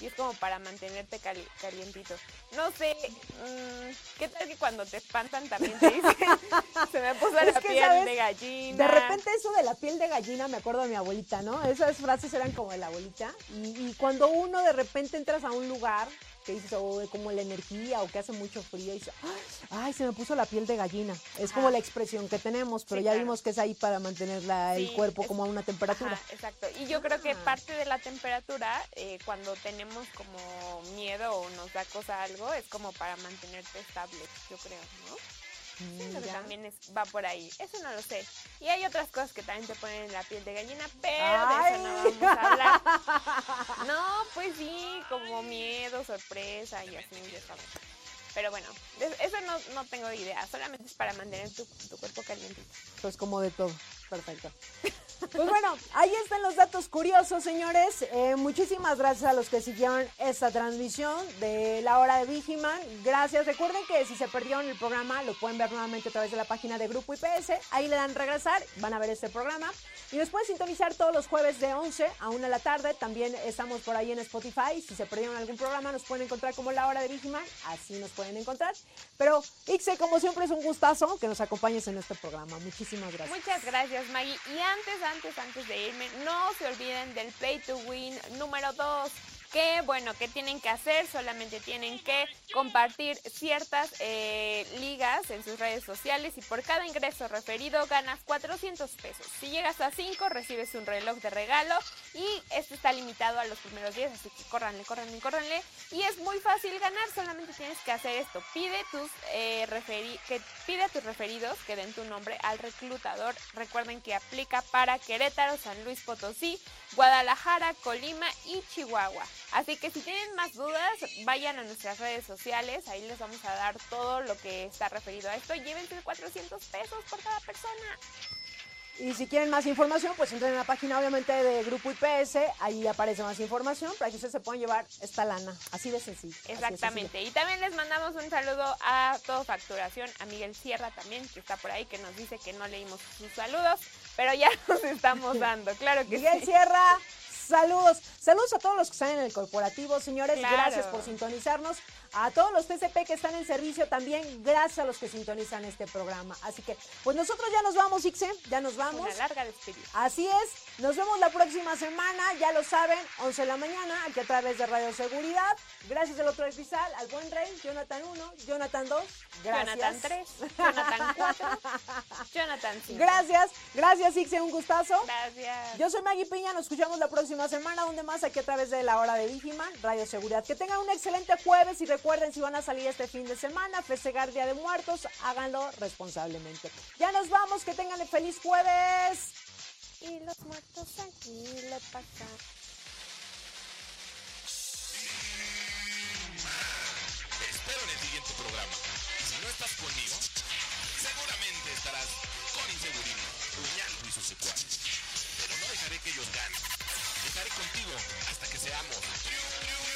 y es como para mantenerte calientito. No sé, mm, ¿qué tal que cuando te espantan también te dicen, se me puso la piel de gallina? De repente eso de la piel de gallina, me acuerdo de mi abuelita, ¿no? Esas frases eran como de la abuelita. Y, y cuando uno de repente entras a un lugar que dices, o como la energía, o que hace mucho frío, y dices, ay, se me puso la piel de gallina. Es como la expresión que tenemos, pero ya vimos que es ahí para mantener el cuerpo como a una temperatura. exacto. Y yo creo que parte de la temperatura, eh, cuando tenemos como miedo o nos da cosa algo, es como para mantenerte estable, yo creo, ¿no? Siento que también es, va por ahí. Eso no lo sé. Y hay otras cosas que también te ponen en la piel de gallina, pero de eso no vamos a hablar. No, pues sí, como miedo, sorpresa y así, ya sabes. Pero bueno, eso no, no tengo idea. Solamente es para mantener tu, tu cuerpo caliente. Pues como de todo. Perfecto. Pues bueno, ahí están los datos curiosos, señores. Eh, muchísimas gracias a los que siguieron esta transmisión de la hora de Vigiman. Gracias. Recuerden que si se perdieron el programa, lo pueden ver nuevamente a través de la página de Grupo IPS. Ahí le dan regresar, van a ver este programa. Y nos pueden sintonizar todos los jueves de 11 a 1 de la tarde. También estamos por ahí en Spotify. Si se perdieron algún programa, nos pueden encontrar como la hora de Vigiman. Así nos pueden encontrar. Pero, Ixe, como siempre, es un gustazo que nos acompañes en este programa. Muchísimas gracias. Muchas gracias. Maggie. Y antes, antes, antes de irme, no se olviden del Play to Win número 2 que bueno, ¿qué tienen que hacer? Solamente tienen que compartir ciertas eh, ligas en sus redes sociales y por cada ingreso referido ganas 400 pesos. Si llegas a 5 recibes un reloj de regalo y este está limitado a los primeros días, así que córranle, córranle, córranle. Y es muy fácil ganar, solamente tienes que hacer esto. Pide, tus, eh, que pide a tus referidos que den tu nombre al reclutador. Recuerden que aplica para Querétaro, San Luis Potosí, Guadalajara, Colima y Chihuahua. Así que si tienen más dudas, vayan a nuestras redes sociales, ahí les vamos a dar todo lo que está referido a esto. Llévense 400 pesos por cada persona. Y si quieren más información, pues entren en la página obviamente de Grupo IPS, ahí aparece más información para que ustedes se puedan llevar esta lana, así de sencillo. Exactamente. Y también les mandamos un saludo a Todo Facturación, a Miguel Sierra también, que está por ahí, que nos dice que no leímos sus saludos, pero ya nos estamos dando, claro que Miguel Sierra, Saludos, saludos a todos los que están en el corporativo, señores, Claro. gracias por sintonizarnos. A todos los TCP que están en servicio también, gracias a los que sintonizan este programa. Así que, pues nosotros ya nos vamos, Ixe, ya nos vamos. Una larga despedida. Así es, nos vemos la próxima semana, ya lo saben, 11 de la mañana, aquí a través de Radio Seguridad. Gracias del otro cristal, al buen rey, Jonathan 1, Jonathan 2, gracias. Jonathan 3, Jonathan 4, Jonathan 5. Gracias, gracias Ixe, un gustazo. Gracias. Yo soy Maggie Piña, nos escuchamos la próxima semana, donde más aquí a través de la hora de Digiman, Radio Seguridad. Que tengan un excelente jueves y recuerden si van a salir este fin de semana, festejar Día de Muertos, háganlo responsablemente. Ya nos vamos, que tengan el feliz jueves. Y los muertos aquí le pasan. Espero en el siguiente programa. Si no estás conmigo, seguramente estarás con Insegurino, Puñaldo y sus secuaces. Pero no dejaré que ellos ganen. Estaré contigo hasta que seamos.